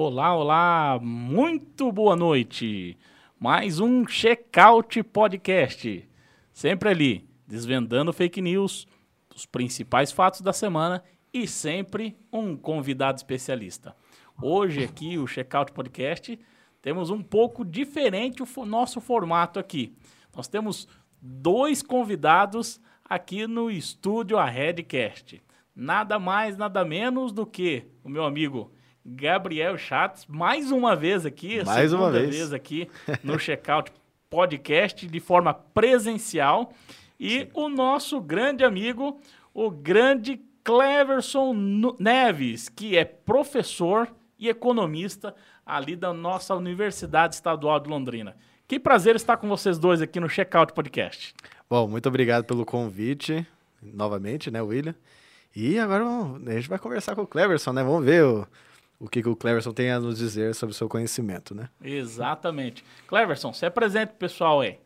Olá, olá, muito boa noite. Mais um Checkout Podcast. Sempre ali, desvendando fake news, os principais fatos da semana e sempre um convidado especialista. Hoje aqui o Checkout Podcast temos um pouco diferente o nosso formato aqui. Nós temos dois convidados aqui no estúdio a Redcast. Nada mais, nada menos do que o meu amigo Gabriel Chatos, mais uma vez aqui, mais uma vez. vez aqui no Checkout Podcast de forma presencial. E Sim. o nosso grande amigo, o grande Cleverson Neves, que é professor e economista ali da nossa Universidade Estadual de Londrina. Que prazer estar com vocês dois aqui no Checkout Podcast. Bom, muito obrigado pelo convite, novamente, né, William? E agora a gente vai conversar com o Cleverson, né? Vamos ver o, o que, que o Cleverson tem a nos dizer sobre o seu conhecimento, né? Exatamente. Cleverson, se apresente pro pessoal aí.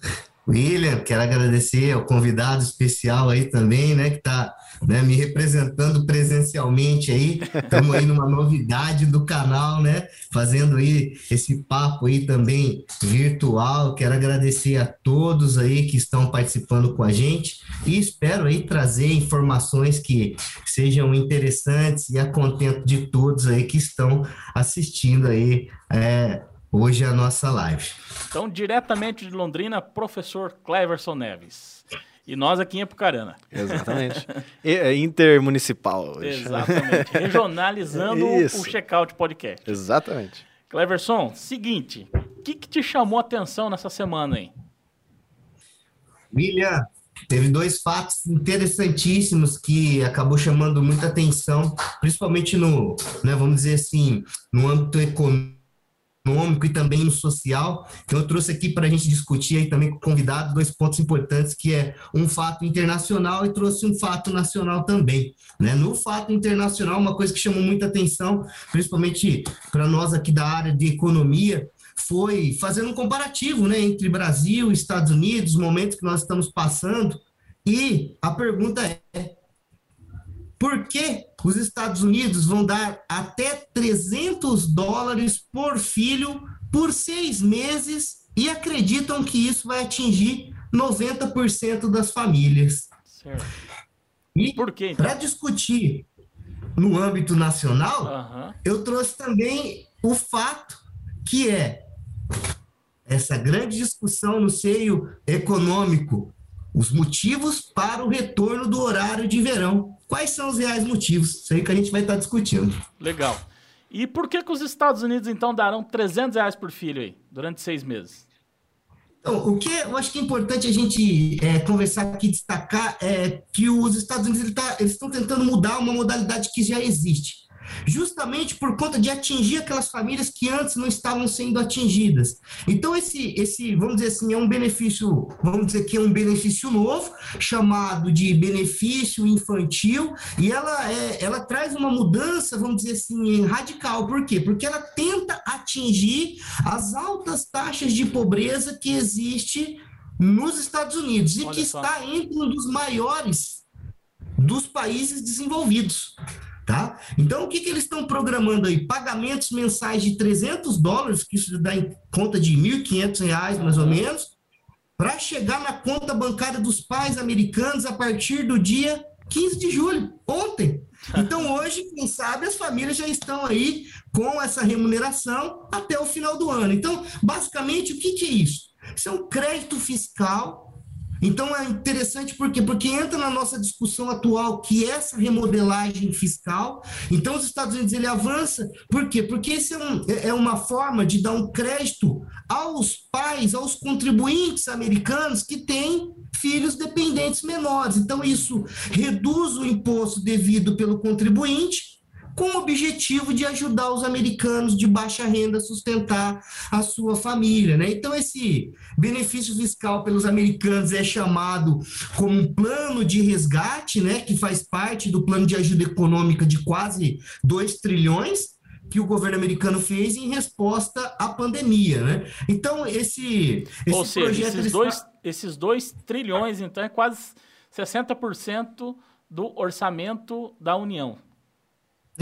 William, quero agradecer ao convidado especial aí também, né, que está né, me representando presencialmente aí. Estamos aí numa novidade do canal, né, fazendo aí esse papo aí também virtual. Quero agradecer a todos aí que estão participando com a gente e espero aí trazer informações que sejam interessantes e a contento de todos aí que estão assistindo aí é, hoje a nossa live. Então, diretamente de Londrina, professor Cleverson Neves. E nós aqui em Apucarana. Exatamente. É intermunicipal. Hoje. Exatamente. Regionalizando o Checkout Podcast. Exatamente. Cleverson, seguinte, o que, que te chamou a atenção nessa semana aí? William, teve dois fatos interessantíssimos que acabou chamando muita atenção, principalmente no, né, vamos dizer assim, no âmbito econômico econômico e também no social. Então, eu trouxe aqui para a gente discutir aí também com o convidado dois pontos importantes, que é um fato internacional e trouxe um fato nacional também. Né? No fato internacional, uma coisa que chamou muita atenção, principalmente para nós aqui da área de economia, foi fazendo um comparativo né, entre Brasil e Estados Unidos, momentos que nós estamos passando. E a pergunta é: por que os Estados Unidos vão dar até 300 dólares por filho por seis meses e acreditam que isso vai atingir 90% das famílias. Certo. E por quê? Então? Para discutir no âmbito nacional, uhum. eu trouxe também o fato que é essa grande discussão no seio econômico, os motivos para o retorno do horário de verão. Quais são os reais motivos? Isso aí que a gente vai estar discutindo. Legal. E por que, que os Estados Unidos, então, darão 300 reais por filho aí, durante seis meses? Então, o que eu acho que é importante a gente é, conversar aqui, destacar, é que os Estados Unidos ele tá, eles estão tentando mudar uma modalidade que já existe justamente por conta de atingir aquelas famílias que antes não estavam sendo atingidas. Então, esse, esse vamos dizer assim, é um benefício, vamos dizer que é um benefício novo, chamado de benefício infantil, e ela, é, ela traz uma mudança, vamos dizer assim, radical. Por quê? Porque ela tenta atingir as altas taxas de pobreza que existe nos Estados Unidos e Olha que só. está entre um dos maiores dos países desenvolvidos. Tá? Então, o que, que eles estão programando aí? Pagamentos mensais de 300 dólares, que isso dá em conta de 1.500 reais, mais ou menos, para chegar na conta bancária dos pais americanos a partir do dia 15 de julho, ontem. Então, hoje, quem sabe, as famílias já estão aí com essa remuneração até o final do ano. Então, basicamente, o que, que é isso? Isso é um crédito fiscal então é interessante por quê? Porque entra na nossa discussão atual que essa remodelagem fiscal, então os Estados Unidos ele avança, por quê? Porque isso é, um, é, é uma forma de dar um crédito aos pais, aos contribuintes americanos que têm filhos dependentes menores. Então isso reduz o imposto devido pelo contribuinte com o objetivo de ajudar os americanos de baixa renda a sustentar a sua família. Né? Então, esse benefício fiscal pelos americanos é chamado como um plano de resgate, né, que faz parte do plano de ajuda econômica de quase 2 trilhões que o governo americano fez em resposta à pandemia. Né? Então, esse, esse Ou seja, projeto... Esses dois, esses 2 trilhões, então, é quase 60% do orçamento da União.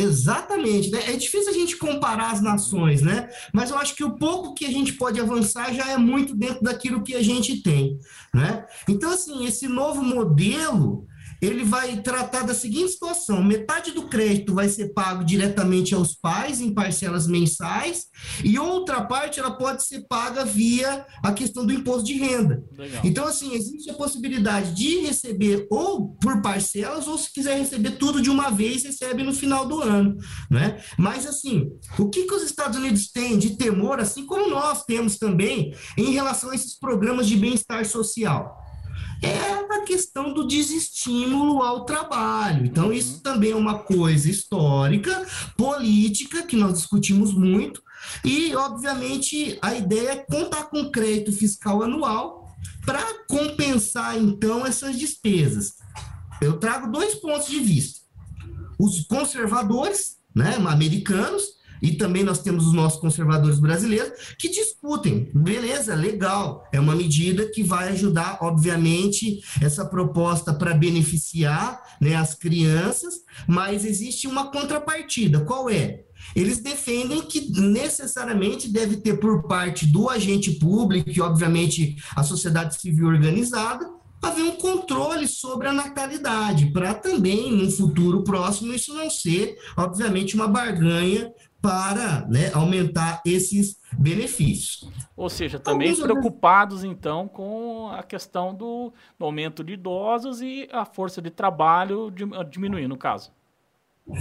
Exatamente, né? É difícil a gente comparar as nações, né? Mas eu acho que o pouco que a gente pode avançar já é muito dentro daquilo que a gente tem, né? Então, assim, esse novo modelo ele vai tratar da seguinte situação: metade do crédito vai ser pago diretamente aos pais em parcelas mensais, e outra parte ela pode ser paga via a questão do imposto de renda. Legal. Então, assim, existe a possibilidade de receber ou por parcelas, ou se quiser receber tudo de uma vez, recebe no final do ano. Né? Mas, assim, o que, que os Estados Unidos têm de temor, assim como nós temos também, em relação a esses programas de bem-estar social? É a questão do desestímulo ao trabalho. Então, uhum. isso também é uma coisa histórica, política, que nós discutimos muito, e, obviamente, a ideia é contar com crédito fiscal anual para compensar, então, essas despesas. Eu trago dois pontos de vista. Os conservadores, né, americanos, e também nós temos os nossos conservadores brasileiros que discutem. Beleza, legal. É uma medida que vai ajudar, obviamente, essa proposta para beneficiar né, as crianças, mas existe uma contrapartida. Qual é? Eles defendem que necessariamente deve ter por parte do agente público e, obviamente, a sociedade civil organizada, haver um controle sobre a natalidade, para também, no futuro próximo, isso não ser, obviamente, uma barganha para né, aumentar esses benefícios. Ou seja, também Alguns preocupados então com a questão do, do, aumento de idosos e a força de trabalho diminuir, no caso.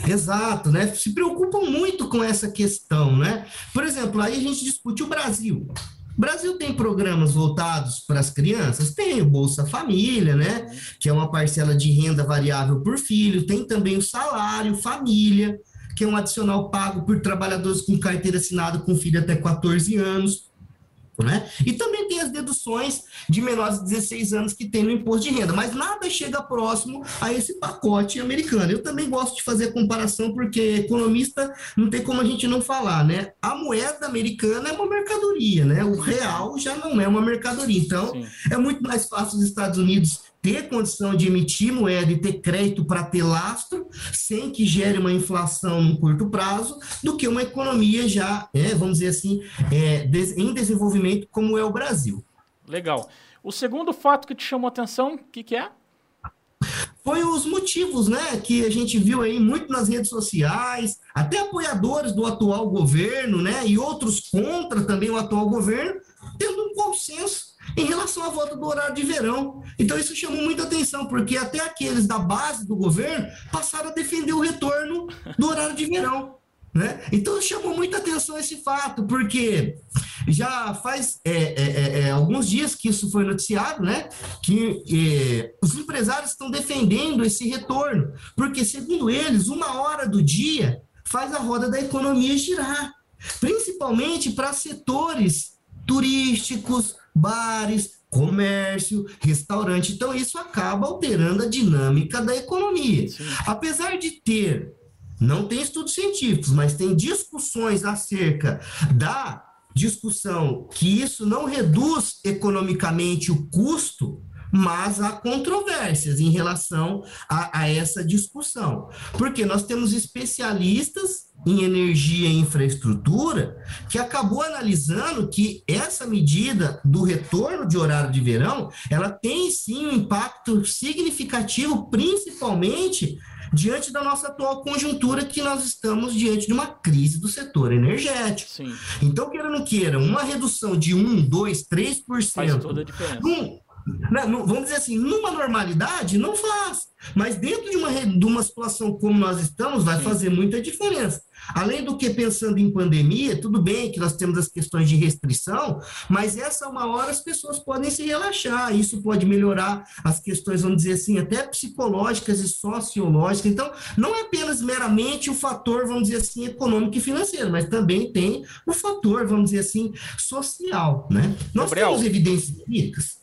Exato, né? Se preocupam muito com essa questão, né? Por exemplo, aí a gente discute o Brasil. O Brasil tem programas voltados para as crianças? Tem o Bolsa Família, né? Que é uma parcela de renda variável por filho, tem também o salário família, que é um adicional pago por trabalhadores com carteira assinada com filho até 14 anos. Né? E também tem as deduções de menores de 16 anos que tem no imposto de renda, mas nada chega próximo a esse pacote americano. Eu também gosto de fazer a comparação porque economista não tem como a gente não falar, né? A moeda americana é uma mercadoria, né? O real já não é uma mercadoria. Então, Sim. é muito mais fácil os Estados Unidos ter condição de emitir moeda e ter crédito para ter lastro, sem que gere uma inflação no curto prazo, do que uma economia já, é, vamos dizer assim, é, em desenvolvimento como é o Brasil. Legal. O segundo fato que te chamou a atenção, o que, que é? Foi os motivos, né, que a gente viu aí muito nas redes sociais, até apoiadores do atual governo, né, e outros contra também o atual governo, tendo um consenso em relação à volta do horário de verão. Então, isso chamou muita atenção, porque até aqueles da base do governo passaram a defender o retorno do horário de verão. Né? Então, chamou muita atenção esse fato, porque já faz é, é, é, é alguns dias que isso foi noticiado, né? que é, os empresários estão defendendo esse retorno, porque, segundo eles, uma hora do dia faz a roda da economia girar, principalmente para setores turísticos, bares, comércio, restaurante. Então, isso acaba alterando a dinâmica da economia. Sim. Apesar de ter, não tem estudos científicos, mas tem discussões acerca da discussão que isso não reduz economicamente o custo, mas há controvérsias em relação a, a essa discussão. Porque nós temos especialistas em energia e infraestrutura, que acabou analisando que essa medida do retorno de horário de verão, ela tem sim um impacto significativo, principalmente diante da nossa atual conjuntura que nós estamos diante de uma crise do setor energético. Sim. Então, queira ou não queira, uma redução de 1, 2, 3%. Faz toda a diferença. Um, né, vamos dizer assim, numa normalidade, não faz. Mas dentro de uma, de uma situação como nós estamos, vai Sim. fazer muita diferença. Além do que, pensando em pandemia, tudo bem que nós temos as questões de restrição, mas essa uma hora as pessoas podem se relaxar, isso pode melhorar as questões, vamos dizer assim, até psicológicas e sociológicas. Então, não é apenas meramente o fator, vamos dizer assim, econômico e financeiro, mas também tem o fator, vamos dizer assim, social. Né? Nós Gabriel. temos evidências empíricas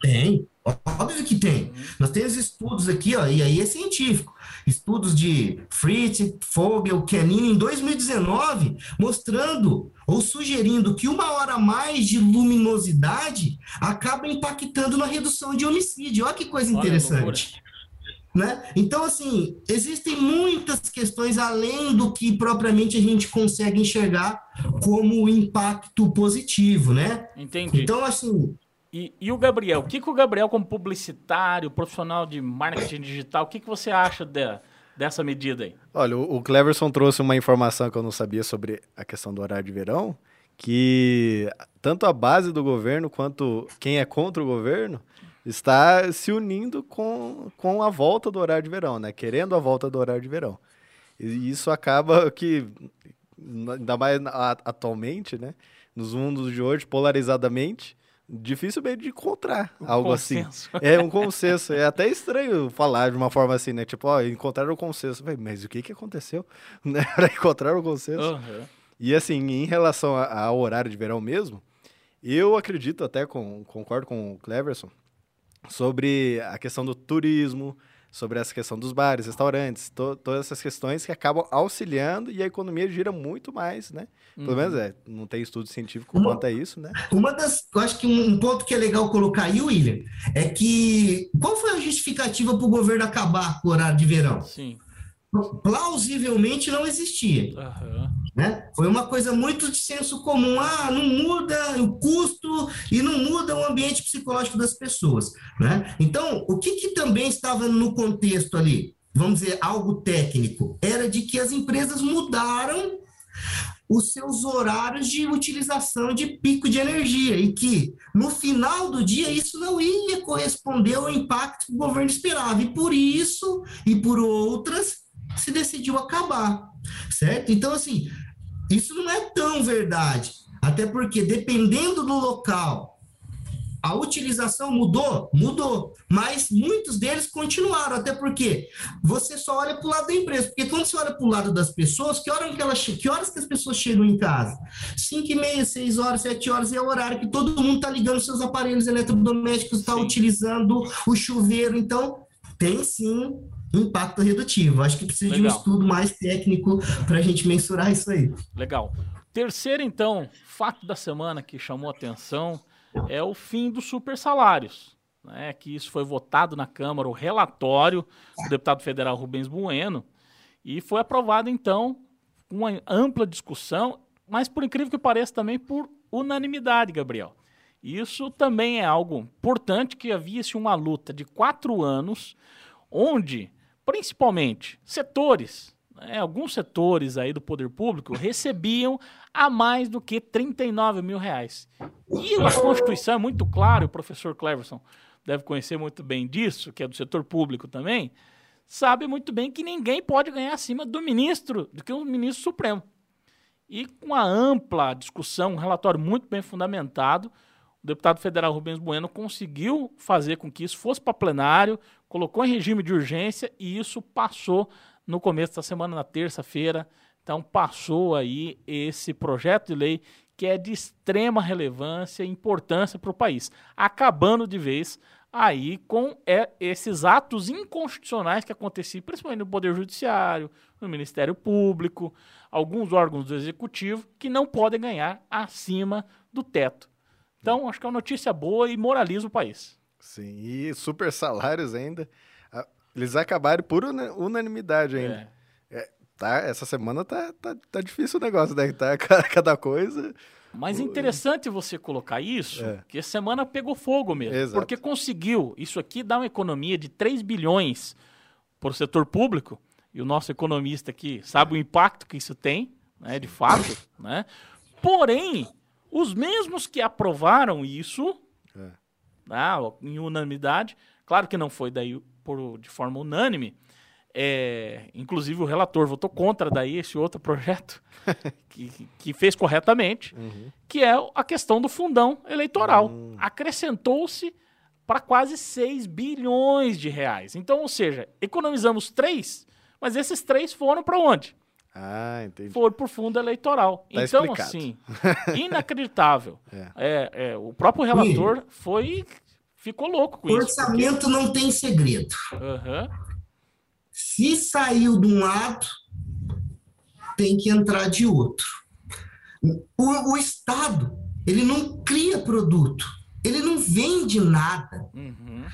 tem, óbvio que tem. Nós temos estudos aqui, ó, e aí é científico. Estudos de Fritz, Fogel, Canini, em 2019, mostrando ou sugerindo que uma hora a mais de luminosidade acaba impactando na redução de homicídio. Olha que coisa interessante. Né? Então, assim, existem muitas questões além do que propriamente a gente consegue enxergar como impacto positivo, né? Entendi. Então, assim. E, e o Gabriel? O que, que o Gabriel, como publicitário, profissional de marketing digital, o que, que você acha de, dessa medida aí? Olha, o, o Cleverson trouxe uma informação que eu não sabia sobre a questão do horário de verão, que tanto a base do governo quanto quem é contra o governo está se unindo com, com a volta do horário de verão, né? Querendo a volta do horário de verão. E isso acaba que, ainda mais atualmente, né? Nos mundos de hoje, polarizadamente, difícil mesmo de encontrar um algo assim. consenso. assim. É um consenso. É até estranho falar de uma forma assim, né? Tipo, ó, encontraram o consenso. Mas o que que aconteceu? Né? Para encontrar o consenso. Uhum. E assim, em relação ao horário de verão mesmo, eu acredito até, com, concordo com o Cleverson, sobre a questão do turismo, sobre essa questão dos bares, restaurantes, to, todas essas questões que acabam auxiliando e a economia gira muito mais, né? Pelo uhum. menos é, não tem estudo científico uma, quanto a isso, né? Uma das, eu acho que um, um, ponto que é legal colocar aí, William, é que qual foi a justificativa para o governo acabar com o horário de verão? Sim plausivelmente não existia. Uhum. Né? Foi uma coisa muito de senso comum. Ah, não muda o custo e não muda o ambiente psicológico das pessoas. Né? Então, o que, que também estava no contexto ali? Vamos dizer, algo técnico. Era de que as empresas mudaram os seus horários de utilização de pico de energia e que no final do dia isso não ia corresponder ao impacto que o governo esperava e por isso e por outras se decidiu acabar, certo? Então, assim, isso não é tão verdade, até porque dependendo do local, a utilização mudou? Mudou. Mas muitos deles continuaram, até porque você só olha para o lado da empresa. Porque quando você olha para o lado das pessoas, que, hora que, elas, que horas que as pessoas chegam em casa? 5 e meia, 6 horas, 7 horas é o horário que todo mundo está ligando seus aparelhos eletrodomésticos, está utilizando o chuveiro. Então, tem sim impacto redutivo. Acho que precisa Legal. de um estudo mais técnico para a gente mensurar isso aí. Legal. Terceiro, então, fato da semana que chamou atenção é o fim dos super salários. Né, que isso foi votado na Câmara, o relatório do deputado federal Rubens Bueno, e foi aprovado, então, com uma ampla discussão, mas por incrível que pareça também por unanimidade, Gabriel. Isso também é algo importante que havia-se uma luta de quatro anos, onde principalmente setores, né, alguns setores aí do poder público recebiam a mais do que 39 mil reais. E a Constituição é muito clara, o professor Cleverson deve conhecer muito bem disso, que é do setor público também, sabe muito bem que ninguém pode ganhar acima do ministro, do que o ministro supremo. E com a ampla discussão, um relatório muito bem fundamentado, o deputado federal Rubens Bueno conseguiu fazer com que isso fosse para plenário, colocou em regime de urgência e isso passou no começo da semana, na terça-feira. Então, passou aí esse projeto de lei que é de extrema relevância e importância para o país, acabando de vez aí com é, esses atos inconstitucionais que aconteciam, principalmente no Poder Judiciário, no Ministério Público, alguns órgãos do Executivo, que não podem ganhar acima do teto. Então, acho que é uma notícia boa e moraliza o país. Sim, e super salários ainda. Eles acabaram por unanimidade ainda. É. É, tá, essa semana tá, tá, tá difícil o negócio, né? Tá cada coisa. Mas interessante você colocar isso, é. que essa semana pegou fogo mesmo. Exato. Porque conseguiu. Isso aqui dá uma economia de 3 bilhões para o setor público. E o nosso economista aqui sabe o impacto que isso tem, né, de fato. Né? Porém, os mesmos que aprovaram isso, é. né, em unanimidade, claro que não foi daí por, de forma unânime, é, inclusive o relator votou contra daí esse outro projeto que, que fez corretamente, uhum. que é a questão do fundão eleitoral. Uhum. Acrescentou-se para quase 6 bilhões de reais. Então, ou seja, economizamos 3, mas esses 3 foram para onde? Ah, entendi. For por fundo eleitoral. Tá então, explicado. assim, inacreditável. é. É, é, o próprio relator foi. Ficou louco com Orçamento isso. Orçamento porque... não tem segredo. Uhum. Se saiu de um lado, tem que entrar de outro. O, o Estado, ele não cria produto, ele não vende nada. Uhum.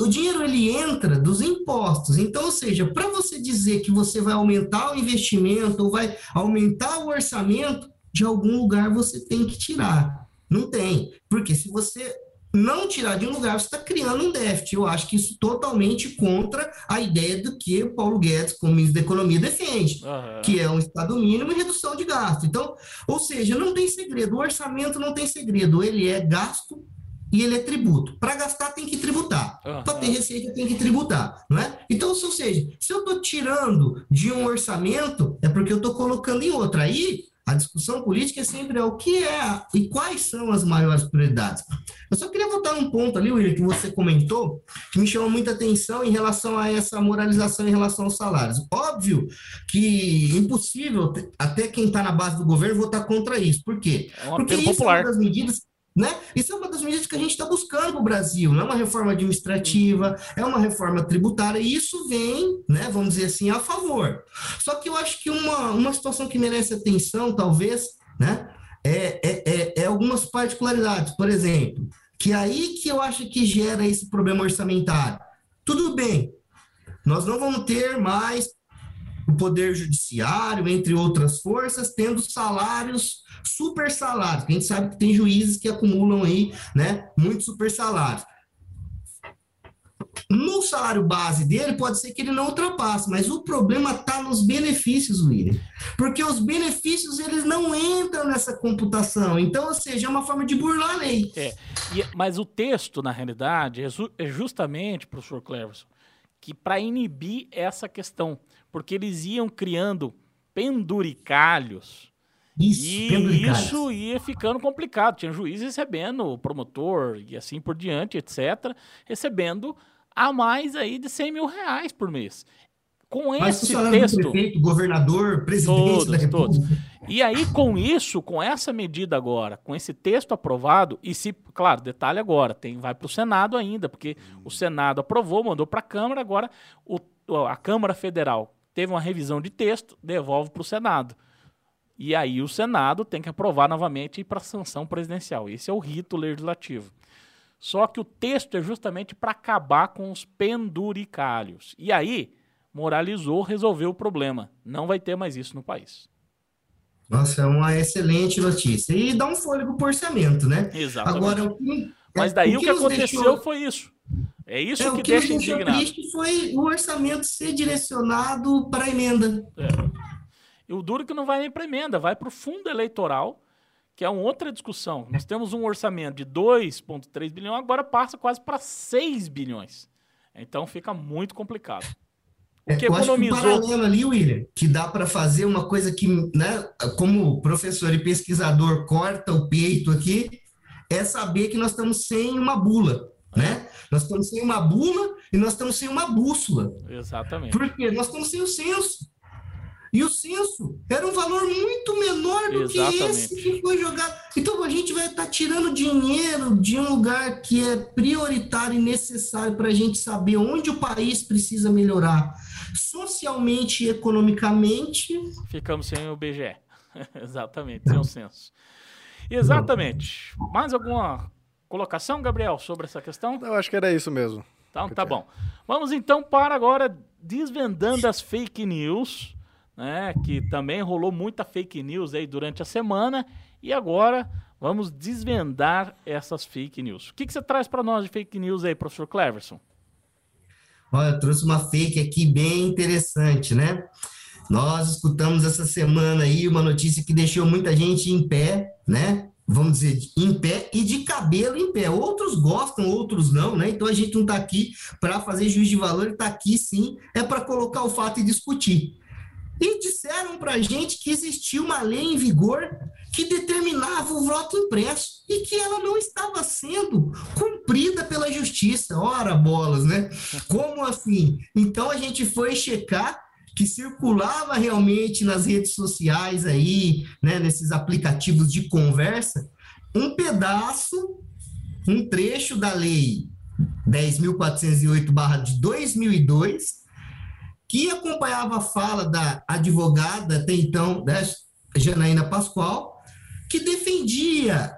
O dinheiro ele entra dos impostos. Então, ou seja, para você dizer que você vai aumentar o investimento ou vai aumentar o orçamento, de algum lugar você tem que tirar. Não tem. Porque se você não tirar de um lugar, você está criando um déficit. Eu acho que isso totalmente contra a ideia do que o Paulo Guedes, como ministro da Economia, defende, uhum. que é um Estado mínimo e redução de gasto. Então, ou seja, não tem segredo. O orçamento não tem segredo. Ele é gasto e ele é tributo. Para gastar, tem que tributar. Uhum. Para ter receita, tem que tributar. Não é? Então, ou seja, se eu estou tirando de um orçamento, é porque eu estou colocando em outro. Aí, a discussão política é sempre o que é e quais são as maiores prioridades. Eu só queria voltar num ponto ali, William, que você comentou, que me chamou muita atenção em relação a essa moralização em relação aos salários. Óbvio que impossível, até quem está na base do governo, votar contra isso. Por quê? É um Porque isso popular. é uma das medidas né? Isso é uma das medidas que a gente está buscando para o Brasil, não é uma reforma administrativa, é uma reforma tributária, e isso vem, né, vamos dizer assim, a favor. Só que eu acho que uma, uma situação que merece atenção, talvez, né, é, é, é, é algumas particularidades. Por exemplo, que é aí que eu acho que gera esse problema orçamentário. Tudo bem, nós não vamos ter mais o poder judiciário, entre outras forças, tendo salários super salários, a gente sabe que tem juízes que acumulam aí, né, muitos super salários. No salário base dele, pode ser que ele não ultrapasse, mas o problema está nos benefícios, William. Porque os benefícios, eles não entram nessa computação. Então, ou seja, é uma forma de burlar a lei. É, e, mas o texto, na realidade, é, é justamente, professor Cleverson, que para inibir essa questão, porque eles iam criando penduricalhos isso, e isso ia ficando complicado. Tinha juiz recebendo, promotor e assim por diante, etc., recebendo a mais aí de 100 mil reais por mês. Com Mas esse texto. Prefeito, governador, presidente todos, da República. Todos. E aí, com isso, com essa medida agora, com esse texto aprovado, e se, claro, detalhe agora, tem, vai para o Senado ainda, porque o Senado aprovou, mandou para a Câmara, agora o, a Câmara Federal teve uma revisão de texto, devolve para o Senado. E aí o Senado tem que aprovar novamente e ir para sanção presidencial. Esse é o rito legislativo. Só que o texto é justamente para acabar com os penduricalhos. E aí, moralizou, resolveu o problema. Não vai ter mais isso no país. Nossa, é uma excelente notícia. E dá um fôlego para orçamento, né? Exatamente. Agora, o que, Mas daí o que, o que aconteceu deixou... foi isso. É isso é, que, o que deixa indignado. triste foi o orçamento ser direcionado para a emenda. É. E o duro é que não vai nem para emenda, vai para o fundo eleitoral, que é uma outra discussão. Nós temos um orçamento de 2,3 bilhões, agora passa quase para 6 bilhões. Então fica muito complicado. É, que é, economizou... Acho que um paralelo ali, William, que dá para fazer uma coisa que, né, como professor e pesquisador corta o peito aqui, é saber que nós estamos sem uma bula, né? Nós estamos sem uma bula e nós estamos sem uma bússola. Exatamente. Porque nós estamos sem o censo. E o censo era um valor muito menor do Exatamente. que esse que foi jogado. Então a gente vai estar tá tirando dinheiro de um lugar que é prioritário e necessário para a gente saber onde o país precisa melhorar socialmente e economicamente. Ficamos sem o BGE. Exatamente, sem o censo. Exatamente. Mais alguma colocação, Gabriel, sobre essa questão? Eu acho que era isso mesmo. Então, tá bom. Vamos então para agora desvendando as fake news né, que também rolou muita fake news aí durante a semana e agora vamos desvendar essas fake news. O que, que você traz para nós de fake news aí, professor Cleverson? Olha, eu trouxe uma fake aqui bem interessante, né? Nós escutamos essa semana aí uma notícia que deixou muita gente em pé, né? Vamos dizer, em pé e de cabelo em pé. Outros gostam, outros não, né? Então a gente não está aqui para fazer juiz de valor, está aqui sim, é para colocar o fato e discutir. E disseram para a gente que existia uma lei em vigor que determinava o voto impresso e que ela não estava sendo cumprida pela justiça. Ora, bolas, né? Como assim? Então a gente foi checar que circulava realmente nas redes sociais aí, né, nesses aplicativos de conversa, um pedaço, um trecho da lei 10.408 de 2002, que acompanhava a fala da advogada, até então, né, Janaína Pascoal, que defendia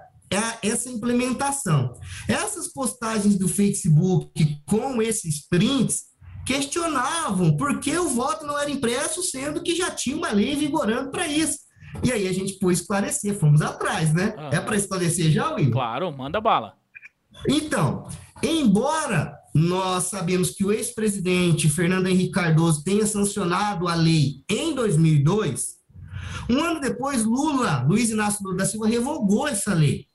essa implementação. Essas postagens do Facebook com esses prints questionavam por que o voto não era impresso, sendo que já tinha uma lei vigorando para isso. E aí a gente pôs esclarecer, fomos atrás, né? Ah, é para esclarecer já, Will? Claro, manda bala. Então, embora nós sabemos que o ex-presidente Fernando Henrique Cardoso tenha sancionado a lei em 2002, um ano depois, Lula, Luiz Inácio Lula da Silva, revogou essa lei.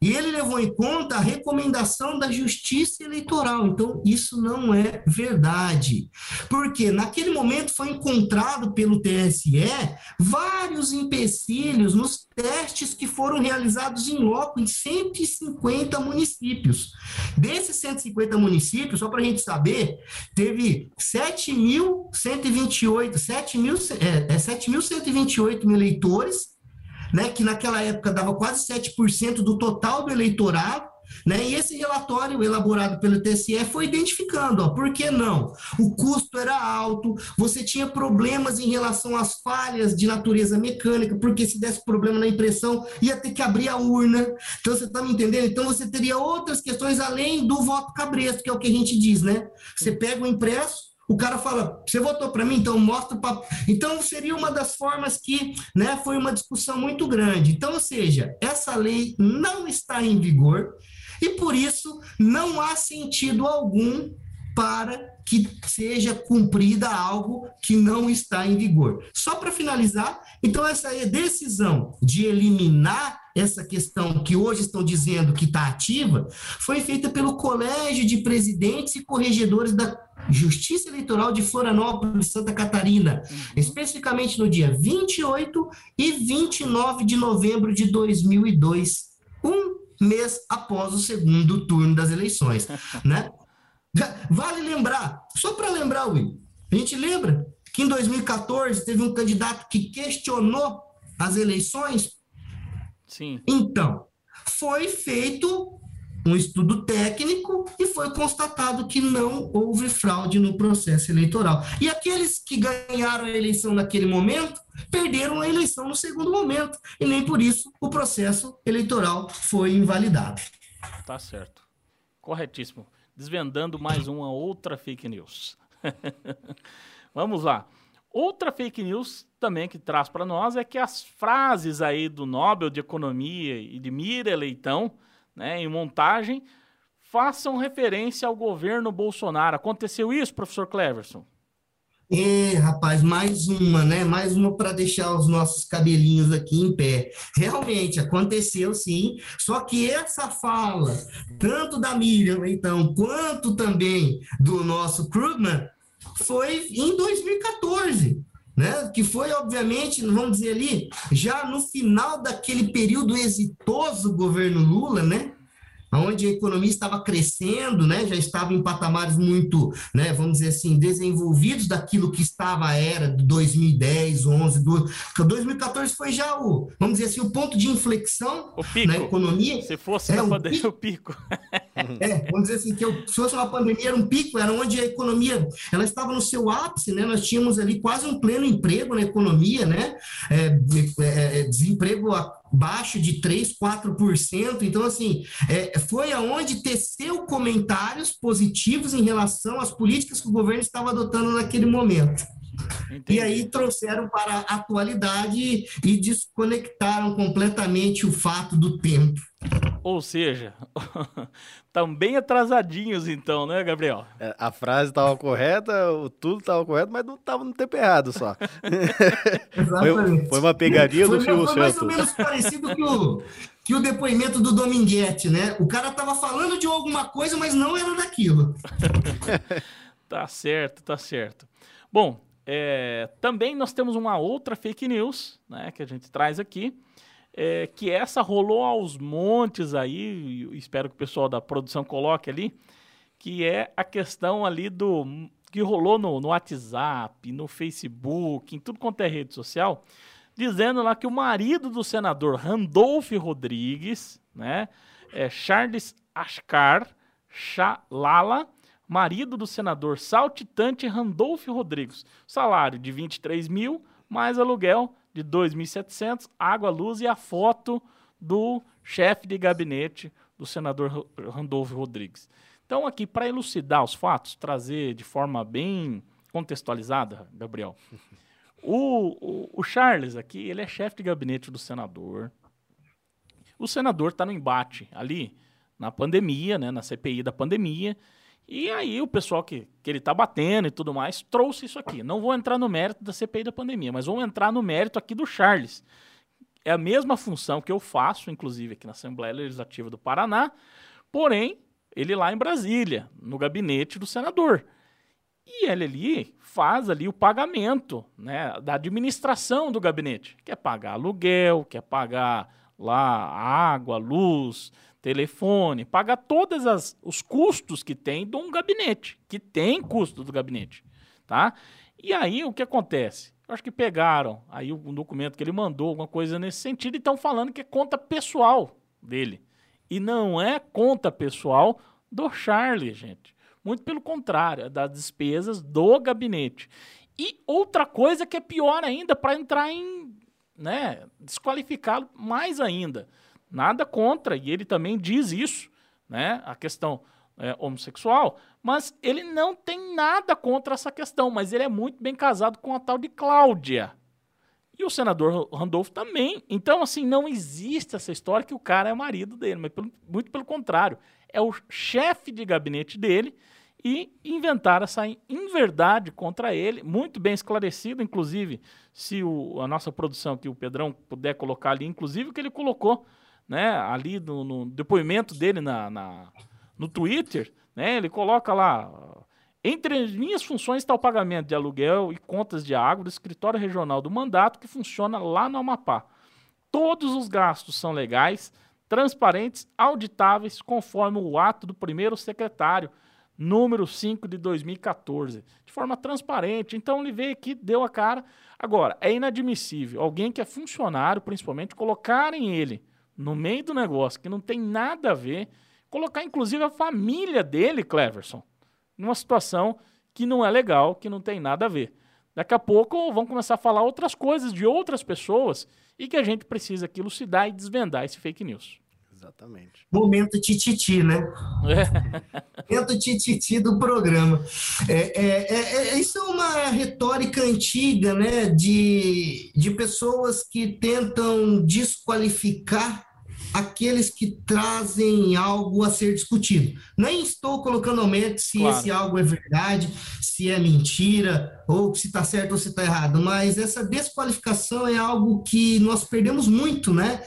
E ele levou em conta a recomendação da Justiça Eleitoral. Então, isso não é verdade. Porque naquele momento foi encontrado pelo TSE vários empecilhos nos testes que foram realizados em loco em 150 municípios. Desses 150 municípios, só para a gente saber, teve 7.128 é, é, 7.128 eleitores né, que naquela época dava quase 7% do total do eleitorado, né? E esse relatório elaborado pelo TSE foi identificando, ó, por que não? O custo era alto, você tinha problemas em relação às falhas de natureza mecânica, porque se desse problema na impressão, ia ter que abrir a urna. Então você está me entendendo? Então você teria outras questões além do voto cabresto, que é o que a gente diz, né? Você pega o impresso, o cara fala, você votou para mim, então mostra o papo. Então seria uma das formas que, né, foi uma discussão muito grande. Então, ou seja, essa lei não está em vigor e por isso não há sentido algum para que seja cumprida algo que não está em vigor. Só para finalizar, então essa decisão de eliminar essa questão que hoje estão dizendo que está ativa foi feita pelo Colégio de Presidentes e Corregedores da Justiça Eleitoral de Florianópolis, Santa Catarina, uhum. especificamente no dia 28 e 29 de novembro de 2002, um mês após o segundo turno das eleições, né? Vale lembrar, só para lembrar, Will, a gente lembra que em 2014 teve um candidato que questionou as eleições? Sim. Então, foi feito um estudo técnico e foi constatado que não houve fraude no processo eleitoral. E aqueles que ganharam a eleição naquele momento perderam a eleição no segundo momento e nem por isso o processo eleitoral foi invalidado. Tá certo. Corretíssimo. Desvendando mais uma outra fake news. Vamos lá. Outra fake news também que traz para nós é que as frases aí do Nobel de Economia e de Mira Leitão né, em montagem, façam referência ao governo Bolsonaro. Aconteceu isso, professor Cleverson? É, rapaz, mais uma, né? Mais uma para deixar os nossos cabelinhos aqui em pé. Realmente aconteceu sim, só que essa fala, tanto da Miriam, então, quanto também do nosso Krugman, foi em 2014. Né? Que foi, obviamente, vamos dizer ali, já no final daquele período exitoso do governo Lula, né? Onde a economia estava crescendo, né, já estava em patamares muito, né, vamos dizer assim, desenvolvidos daquilo que estava a era de 2010, 11, 12, 2014 foi já o, vamos dizer assim, o ponto de inflexão na economia. Se fosse é, uma pandemia, o pico. é, vamos dizer assim, que se fosse uma pandemia, era um pico, era onde a economia, ela estava no seu ápice, né, nós tínhamos ali quase um pleno emprego na economia, né, é, é, é desemprego baixo de 3, 4%. Então, assim, é, foi aonde teceu comentários positivos em relação às políticas que o governo estava adotando naquele momento. Entendi. E aí trouxeram para a atualidade e desconectaram completamente o fato do tempo. Ou seja, também atrasadinhos então, né, Gabriel? É, a frase estava correta, tudo estava correto, mas não estava no tempo errado só. foi, foi, uma pegadinha foi, do Silvio Santos. Foi mais ou menos parecido que o, que o depoimento do Dominguete, né? O cara estava falando de alguma coisa, mas não era daquilo. tá certo, tá certo. Bom, é, também nós temos uma outra fake news, né, que a gente traz aqui, é, que essa rolou aos montes aí, espero que o pessoal da produção coloque ali, que é a questão ali do que rolou no, no WhatsApp, no Facebook, em tudo quanto é rede social, dizendo lá que o marido do senador Randolph Rodrigues, né, é Charles Ascar Chalala, marido do senador saltitante Randolph Rodrigues. Salário de 23 mil, mais aluguel de 2.700, água, luz e a foto do chefe de gabinete do senador Randolfo Rodrigues. Então, aqui, para elucidar os fatos, trazer de forma bem contextualizada, Gabriel, o, o, o Charles aqui, ele é chefe de gabinete do senador. O senador está no embate ali na pandemia, né, na CPI da pandemia, e aí o pessoal que, que ele está batendo e tudo mais trouxe isso aqui. Não vou entrar no mérito da CPI da pandemia, mas vou entrar no mérito aqui do Charles. É a mesma função que eu faço, inclusive aqui na Assembleia Legislativa do Paraná, porém, ele lá em Brasília, no gabinete do senador. E ele ali faz ali o pagamento né, da administração do gabinete. Quer pagar aluguel, quer pagar lá água, luz, telefone, paga todos os custos que tem de um gabinete, que tem custo do gabinete, tá? E aí o que acontece? Eu acho que pegaram aí um documento que ele mandou, alguma coisa nesse sentido, e estão falando que é conta pessoal dele. E não é conta pessoal do Charlie, gente. Muito pelo contrário, é das despesas do gabinete. E outra coisa que é pior ainda, para entrar em. Né, desqualificá-lo mais ainda. Nada contra, e ele também diz isso, né? A questão é, homossexual, mas ele não tem nada contra essa questão, mas ele é muito bem casado com a tal de Cláudia. E o senador Randolfo também. Então, assim, não existe essa história que o cara é marido dele, mas pelo, muito pelo contrário. É o chefe de gabinete dele e inventar essa inverdade contra ele, muito bem esclarecido, inclusive, se o, a nossa produção aqui, o Pedrão, puder colocar ali, inclusive, o que ele colocou né, ali no, no depoimento dele na, na, no Twitter, né, ele coloca lá, entre as minhas funções está o pagamento de aluguel e contas de água do escritório regional do mandato que funciona lá no Amapá. Todos os gastos são legais, transparentes, auditáveis, conforme o ato do primeiro secretário, número 5 de 2014, de forma transparente. Então ele veio aqui, deu a cara. Agora, é inadmissível alguém que é funcionário, principalmente, colocarem ele no meio do negócio que não tem nada a ver, colocar inclusive a família dele, Cleverson, numa situação que não é legal, que não tem nada a ver. Daqui a pouco vão começar a falar outras coisas de outras pessoas e que a gente precisa aqui elucidar e desvendar esse fake news. Exatamente. Momento tititi, né? É. Momento tititi do programa. É, é, é, é, isso é uma retórica antiga, né? De, de pessoas que tentam desqualificar aqueles que trazem algo a ser discutido. Nem estou colocando aumento se claro. esse algo é verdade, se é mentira, ou se está certo ou se está errado, mas essa desqualificação é algo que nós perdemos muito, né?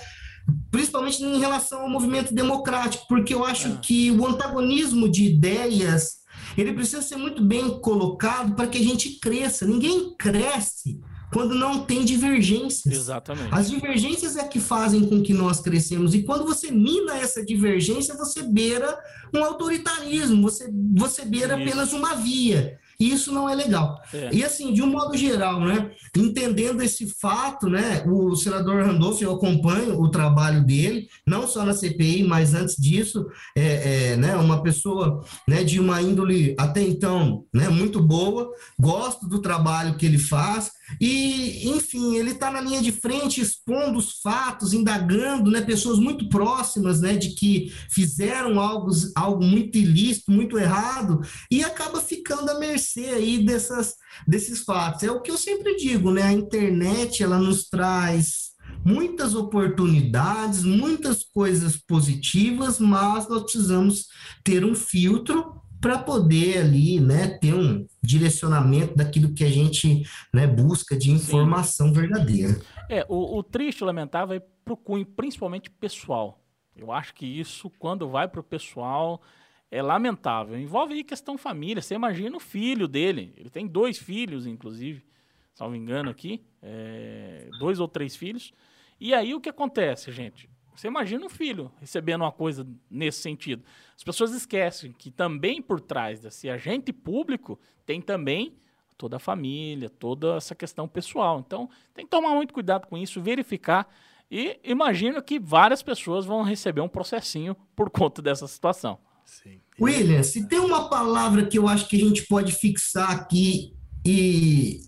Principalmente em relação ao movimento democrático, porque eu acho é. que o antagonismo de ideias ele precisa ser muito bem colocado para que a gente cresça. Ninguém cresce quando não tem divergências. Exatamente. As divergências é que fazem com que nós crescemos. E quando você mina essa divergência, você beira um autoritarismo, você, você beira Isso. apenas uma via. E isso não é legal. É. E assim, de um modo geral, né, entendendo esse fato, né, o senador Randolph, eu acompanho o trabalho dele, não só na CPI, mas antes disso, é, é né, uma pessoa né, de uma índole até então né, muito boa, gosto do trabalho que ele faz, e, enfim, ele está na linha de frente expondo os fatos, indagando né, pessoas muito próximas né, de que fizeram algo, algo muito ilícito, muito errado, e acaba ficando à mercê aí dessas, desses fatos. É o que eu sempre digo, né? A internet ela nos traz muitas oportunidades, muitas coisas positivas, mas nós precisamos ter um filtro para poder ali, né, ter um direcionamento daquilo que a gente né, busca de informação Sim. verdadeira. É, o, o triste, o lamentável, é para o cunho, principalmente pessoal. Eu acho que isso, quando vai para o pessoal, é lamentável. Envolve aí questão família. Você imagina o filho dele. Ele tem dois filhos, inclusive, se não me engano aqui. É, dois ou três filhos. E aí o que acontece, gente? Você imagina um filho recebendo uma coisa nesse sentido. As pessoas esquecem que também por trás desse agente público tem também toda a família, toda essa questão pessoal. Então, tem que tomar muito cuidado com isso, verificar. E imagino que várias pessoas vão receber um processinho por conta dessa situação. Sim. William, se tem uma palavra que eu acho que a gente pode fixar aqui e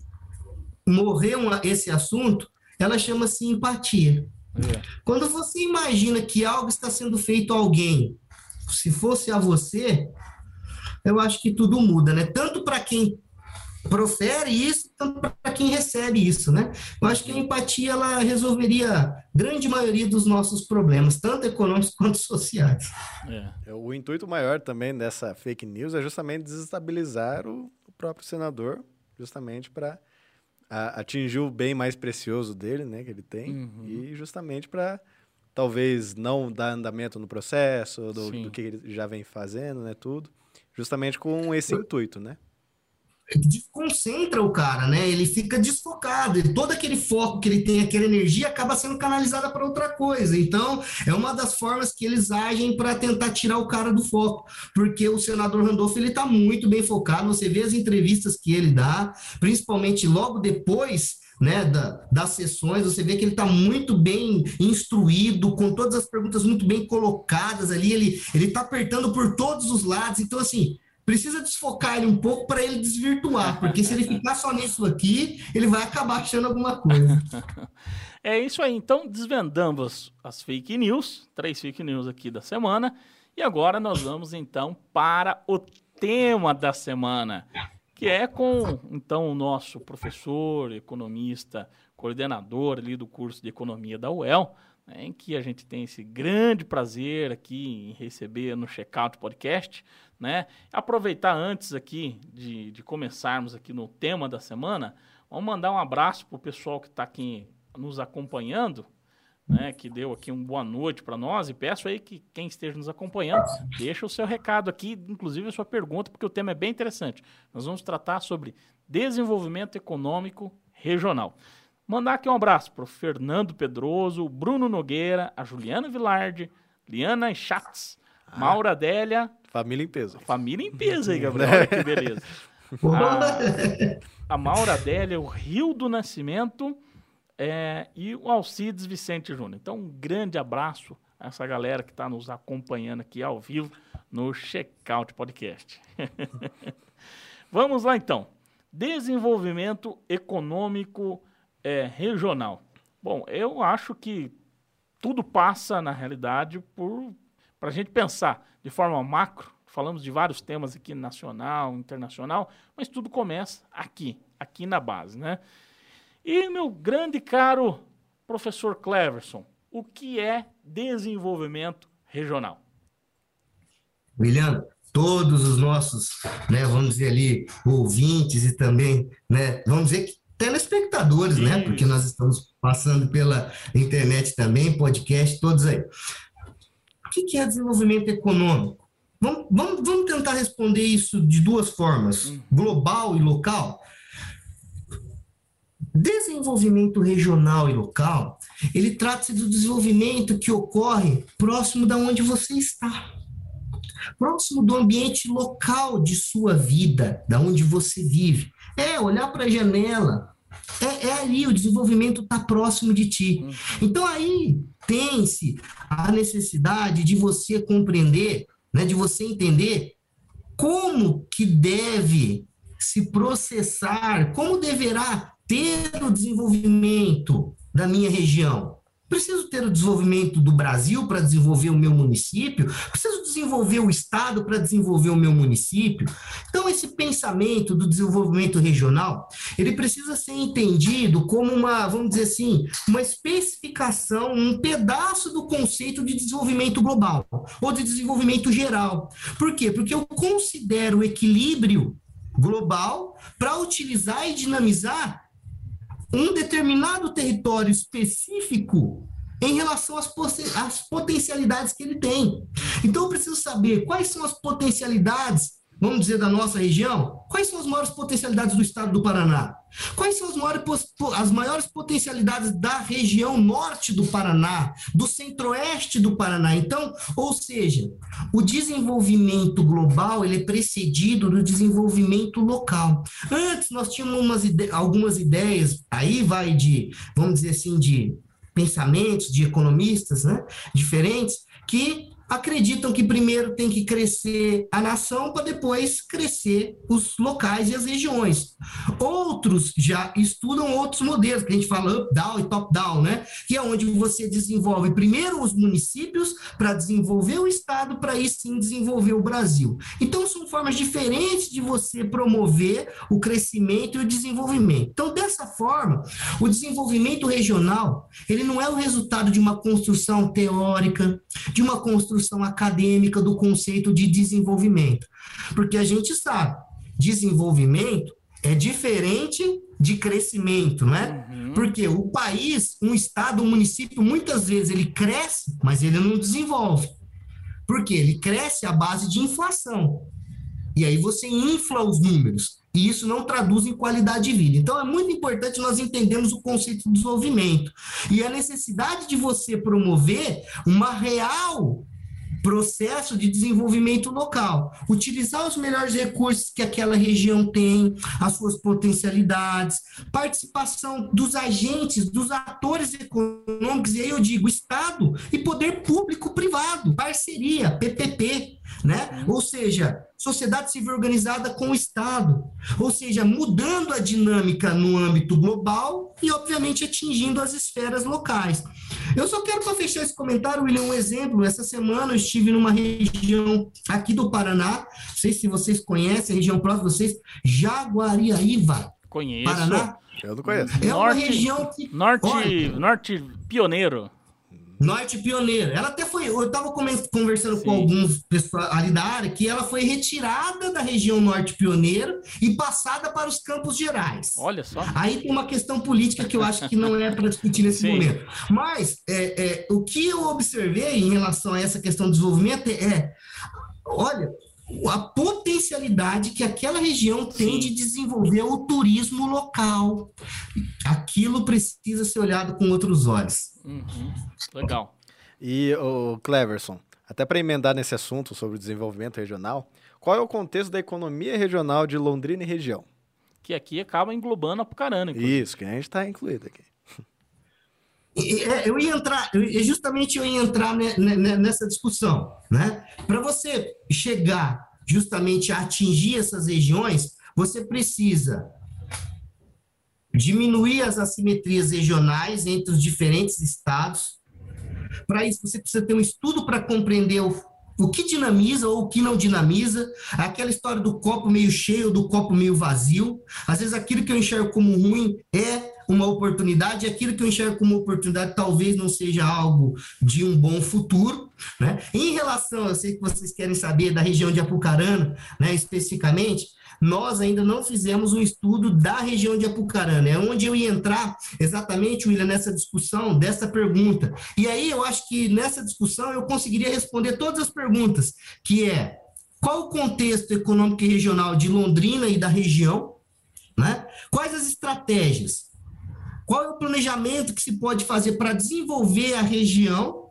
morrer uma, esse assunto, ela chama-se empatia. É. Quando você imagina que algo está sendo feito a alguém, se fosse a você, eu acho que tudo muda, né? Tanto para quem profere isso, tanto para quem recebe isso, né? Eu acho que a empatia ela resolveria a grande maioria dos nossos problemas, tanto econômicos quanto sociais. É. O intuito maior também dessa fake news é justamente desestabilizar o, o próprio senador, justamente para atingir o bem mais precioso dele, né, que ele tem, uhum. e justamente para talvez não dar andamento no processo do, do, que ele já vem fazendo, né, tudo, justamente com esse intuito, né? Desconcentra o cara, né? Ele fica desfocado e todo aquele foco que ele tem, aquela energia, acaba sendo canalizada para outra coisa. Então, é uma das formas que eles agem para tentar tirar o cara do foco, porque o senador Randolph ele está muito bem focado. Você vê as entrevistas que ele dá, principalmente logo depois né, da, das sessões, você vê que ele está muito bem instruído, com todas as perguntas muito bem colocadas ali, ele está apertando por todos os lados. Então, assim, precisa desfocar ele um pouco para ele desvirtuar, porque se ele ficar só nisso aqui, ele vai acabar achando alguma coisa. É isso aí. Então, desvendamos as fake news, três fake news aqui da semana, e agora nós vamos então para o tema da semana, que é com então o nosso professor, economista, coordenador ali do curso de economia da UEL, né, em que a gente tem esse grande prazer aqui em receber no Checkout Podcast, né? Aproveitar antes aqui de, de começarmos aqui no tema da semana, vamos mandar um abraço para o pessoal que está aqui nos acompanhando, né, que deu aqui uma boa noite para nós e peço aí que quem esteja nos acompanhando, deixa o seu recado aqui, inclusive a sua pergunta, porque o tema é bem interessante. Nós vamos tratar sobre desenvolvimento econômico regional. Mandar aqui um abraço para o Fernando Pedroso, Bruno Nogueira, a Juliana Vilardi, Liana Schatz, ah, Maura Adélia. Família em peso. Família em peso aí, Gabriel. Olha que beleza. a, a Maura Adélia, o Rio do Nascimento é, e o Alcides Vicente Júnior. Então, um grande abraço a essa galera que está nos acompanhando aqui ao vivo no Checkout Podcast. Vamos lá, então. Desenvolvimento econômico é, regional. Bom, eu acho que tudo passa, na realidade, por para a gente pensar de forma macro. Falamos de vários temas aqui, nacional, internacional, mas tudo começa aqui, aqui na base, né? E meu grande caro professor Cleverson, o que é desenvolvimento regional? William, todos os nossos, né, vamos dizer ali, ouvintes e também, né, vamos dizer que telespectadores, né? Porque nós estamos passando pela internet também, podcast, todos aí. O que é desenvolvimento econômico? Vamos, vamos, vamos tentar responder isso de duas formas, hum. global e local. Desenvolvimento regional e local, ele trata-se do desenvolvimento que ocorre próximo da onde você está. Próximo do ambiente local de sua vida, da onde você vive. É olhar para a janela. É, é, ali, o desenvolvimento está próximo de ti. Uhum. Então aí tem-se a necessidade de você compreender, né, de você entender como que deve se processar, como deverá ter o desenvolvimento da minha região. Preciso ter o desenvolvimento do Brasil para desenvolver o meu município, preciso desenvolver o Estado para desenvolver o meu município. Então, esse pensamento do desenvolvimento regional, ele precisa ser entendido como uma, vamos dizer assim, uma especificação, um pedaço do conceito de desenvolvimento global ou de desenvolvimento geral. Por quê? Porque eu considero o equilíbrio global para utilizar e dinamizar um determinado território específico em relação às, às potencialidades que ele tem. Então, eu preciso saber quais são as potencialidades vamos dizer, da nossa região, quais são as maiores potencialidades do estado do Paraná? Quais são as maiores, as maiores potencialidades da região norte do Paraná, do centro-oeste do Paraná? Então, ou seja, o desenvolvimento global ele é precedido do desenvolvimento local. Antes nós tínhamos ide algumas ideias, aí vai de, vamos dizer assim, de pensamentos de economistas né, diferentes, que acreditam que primeiro tem que crescer a nação para depois crescer os locais e as regiões. Outros já estudam outros modelos, que a gente fala up-down e top-down, né? Que é onde você desenvolve primeiro os municípios para desenvolver o Estado, para aí sim desenvolver o Brasil. Então, são formas diferentes de você promover o crescimento e o desenvolvimento. Então, dessa forma, o desenvolvimento regional, ele não é o resultado de uma construção teórica, de uma construção construção acadêmica do conceito de desenvolvimento. Porque a gente sabe, desenvolvimento é diferente de crescimento, não é? Uhum. Porque o país, um estado, um município, muitas vezes ele cresce, mas ele não desenvolve. Porque ele cresce à base de inflação. E aí você infla os números. E isso não traduz em qualidade de vida. Então é muito importante nós entendermos o conceito de desenvolvimento e a necessidade de você promover uma real processo de desenvolvimento local, utilizar os melhores recursos que aquela região tem, as suas potencialidades, participação dos agentes, dos atores econômicos, e aí eu digo Estado e poder público-privado, parceria, PPP, né? Ou seja, sociedade civil organizada com o Estado, ou seja, mudando a dinâmica no âmbito global e, obviamente, atingindo as esferas locais. Eu só quero, para fechar esse comentário, William, um exemplo. Essa semana eu estive numa região aqui do Paraná, não sei se vocês conhecem, a região próxima de vocês, Jaguariaíva. Conheço. Paraná. Eu não conheço. É norte, uma região que. Norte, Olha, norte pioneiro. Norte pioneira. Ela até foi. Eu estava conversando Sim. com alguns pessoas ali da área que ela foi retirada da região norte pioneira e passada para os Campos Gerais. Olha só. Aí tem uma questão política que eu acho que não é para discutir nesse Sim. momento. Mas é, é, o que eu observei em relação a essa questão do desenvolvimento é, olha, a potencialidade que aquela região tem Sim. de desenvolver o turismo local. Aquilo precisa ser olhado com outros olhos. Uhum. Legal. E o Cleverson, até para emendar nesse assunto sobre o desenvolvimento regional, qual é o contexto da economia regional de Londrina e região? Que aqui acaba englobando a Pucarana. inclusive. Isso, que a gente está incluído aqui. É, Eu ia entrar, justamente eu ia entrar ne- ne- nessa discussão, né? Para você chegar justamente a atingir essas regiões, você precisa diminuir as assimetrias regionais entre os diferentes estados. Para isso, você precisa ter um estudo para compreender o, o que dinamiza ou o que não dinamiza, aquela história do copo meio cheio ou do copo meio vazio. Às vezes, aquilo que eu enxergo como ruim é uma oportunidade, aquilo que eu enxergo como oportunidade talvez não seja algo de um bom futuro. Né? Em relação, eu sei que vocês querem saber da região de Apucarana, né, especificamente, nós ainda não fizemos um estudo da região de Apucarana. É onde eu ia entrar exatamente, William, nessa discussão dessa pergunta. E aí eu acho que nessa discussão eu conseguiria responder todas as perguntas, que é qual o contexto econômico e regional de Londrina e da região, né? Quais as estratégias? Qual é o planejamento que se pode fazer para desenvolver a região,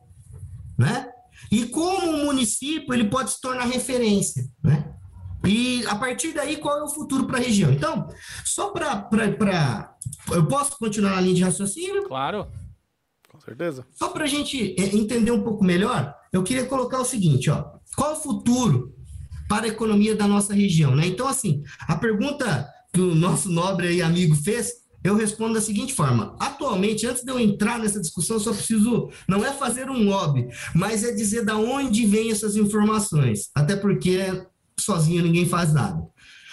né? E como o município ele pode se tornar referência, né? E a partir daí, qual é o futuro para a região? Então, só para. Eu posso continuar na linha de raciocínio? Claro. Com certeza. Só para a gente é, entender um pouco melhor, eu queria colocar o seguinte: ó, qual o futuro para a economia da nossa região? Né? Então, assim, a pergunta que o nosso nobre amigo fez, eu respondo da seguinte forma: atualmente, antes de eu entrar nessa discussão, eu só preciso, não é fazer um lobby, mas é dizer da onde vêm essas informações, até porque sozinho ninguém faz nada.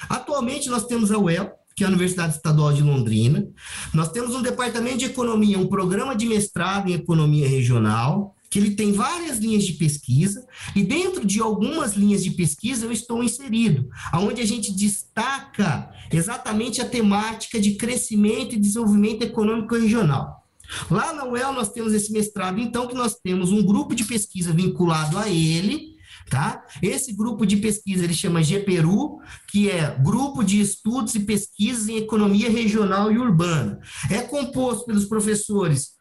Atualmente, nós temos a UEL, que é a Universidade Estadual de Londrina. Nós temos um departamento de economia, um programa de mestrado em economia regional, que ele tem várias linhas de pesquisa, e dentro de algumas linhas de pesquisa eu estou inserido, aonde a gente destaca exatamente a temática de crescimento e desenvolvimento econômico regional. Lá na UEL nós temos esse mestrado, então, que nós temos um grupo de pesquisa vinculado a ele, Tá? Esse grupo de pesquisa ele chama GPERU, que é Grupo de Estudos e Pesquisas em Economia Regional e Urbana. É composto pelos professores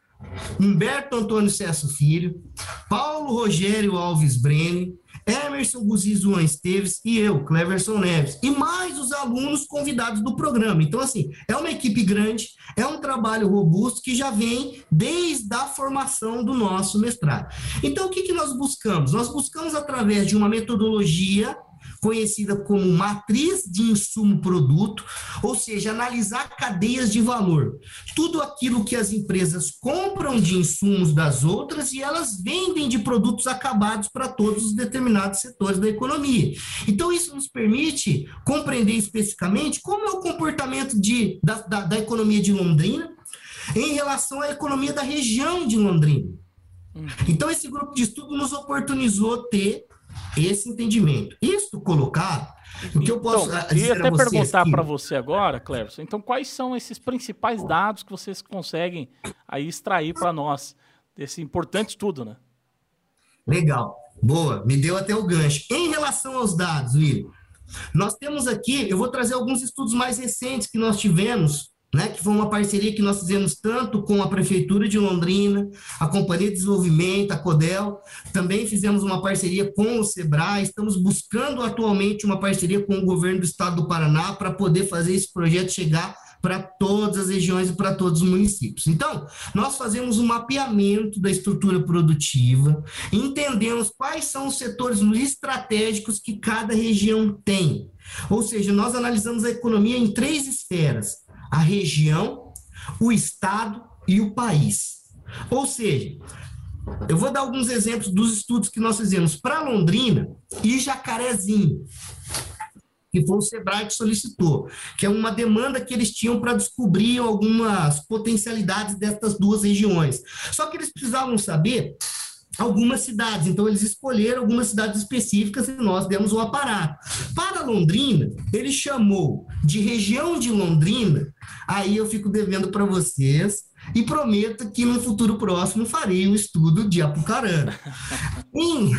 Humberto Antônio Cesso Filho, Paulo Rogério Alves Brene, Emerson Buzizuan Esteves e eu, Cleverson Neves, e mais os alunos convidados do programa. Então, assim, é uma equipe grande, é um trabalho robusto que já vem desde a formação do nosso mestrado. Então, o que, que nós buscamos? Nós buscamos, através de uma metodologia conhecida como matriz de insumo-produto, ou seja, analisar cadeias de valor. Tudo aquilo que as empresas compram de insumos das outras e elas vendem de produtos acabados para todos os determinados setores da economia. Então, isso nos permite compreender especificamente como é o comportamento de, da, da, da economia de Londrina em relação à economia da região de Londrina. Uhum. Então, esse grupo de estudo nos oportunizou ter esse entendimento. Isto colocado, o que eu posso então, dizer até perguntar para você agora, Cleverson, então quais são esses principais dados que vocês conseguem aí extrair para nós desse importante estudo, né? Legal. Boa, me deu até o gancho. Em relação aos dados, Will, nós temos aqui, eu vou trazer alguns estudos mais recentes que nós tivemos né, que foi uma parceria que nós fizemos tanto com a Prefeitura de Londrina, a Companhia de Desenvolvimento, a CODEL, também fizemos uma parceria com o SEBRAE, estamos buscando atualmente uma parceria com o governo do estado do Paraná para poder fazer esse projeto chegar para todas as regiões e para todos os municípios. Então, nós fazemos um mapeamento da estrutura produtiva, entendemos quais são os setores estratégicos que cada região tem. Ou seja, nós analisamos a economia em três esferas: a região, o estado e o país. Ou seja, eu vou dar alguns exemplos dos estudos que nós fizemos para Londrina e Jacarezinho, que foi o Sebrae que solicitou, que é uma demanda que eles tinham para descobrir algumas potencialidades dessas duas regiões. Só que eles precisavam saber algumas cidades. Então, eles escolheram algumas cidades específicas e nós demos o aparato. Para Londrina, ele chamou de região de Londrina, aí eu fico devendo para vocês e prometo que no futuro próximo farei o um estudo de Apucarana. em,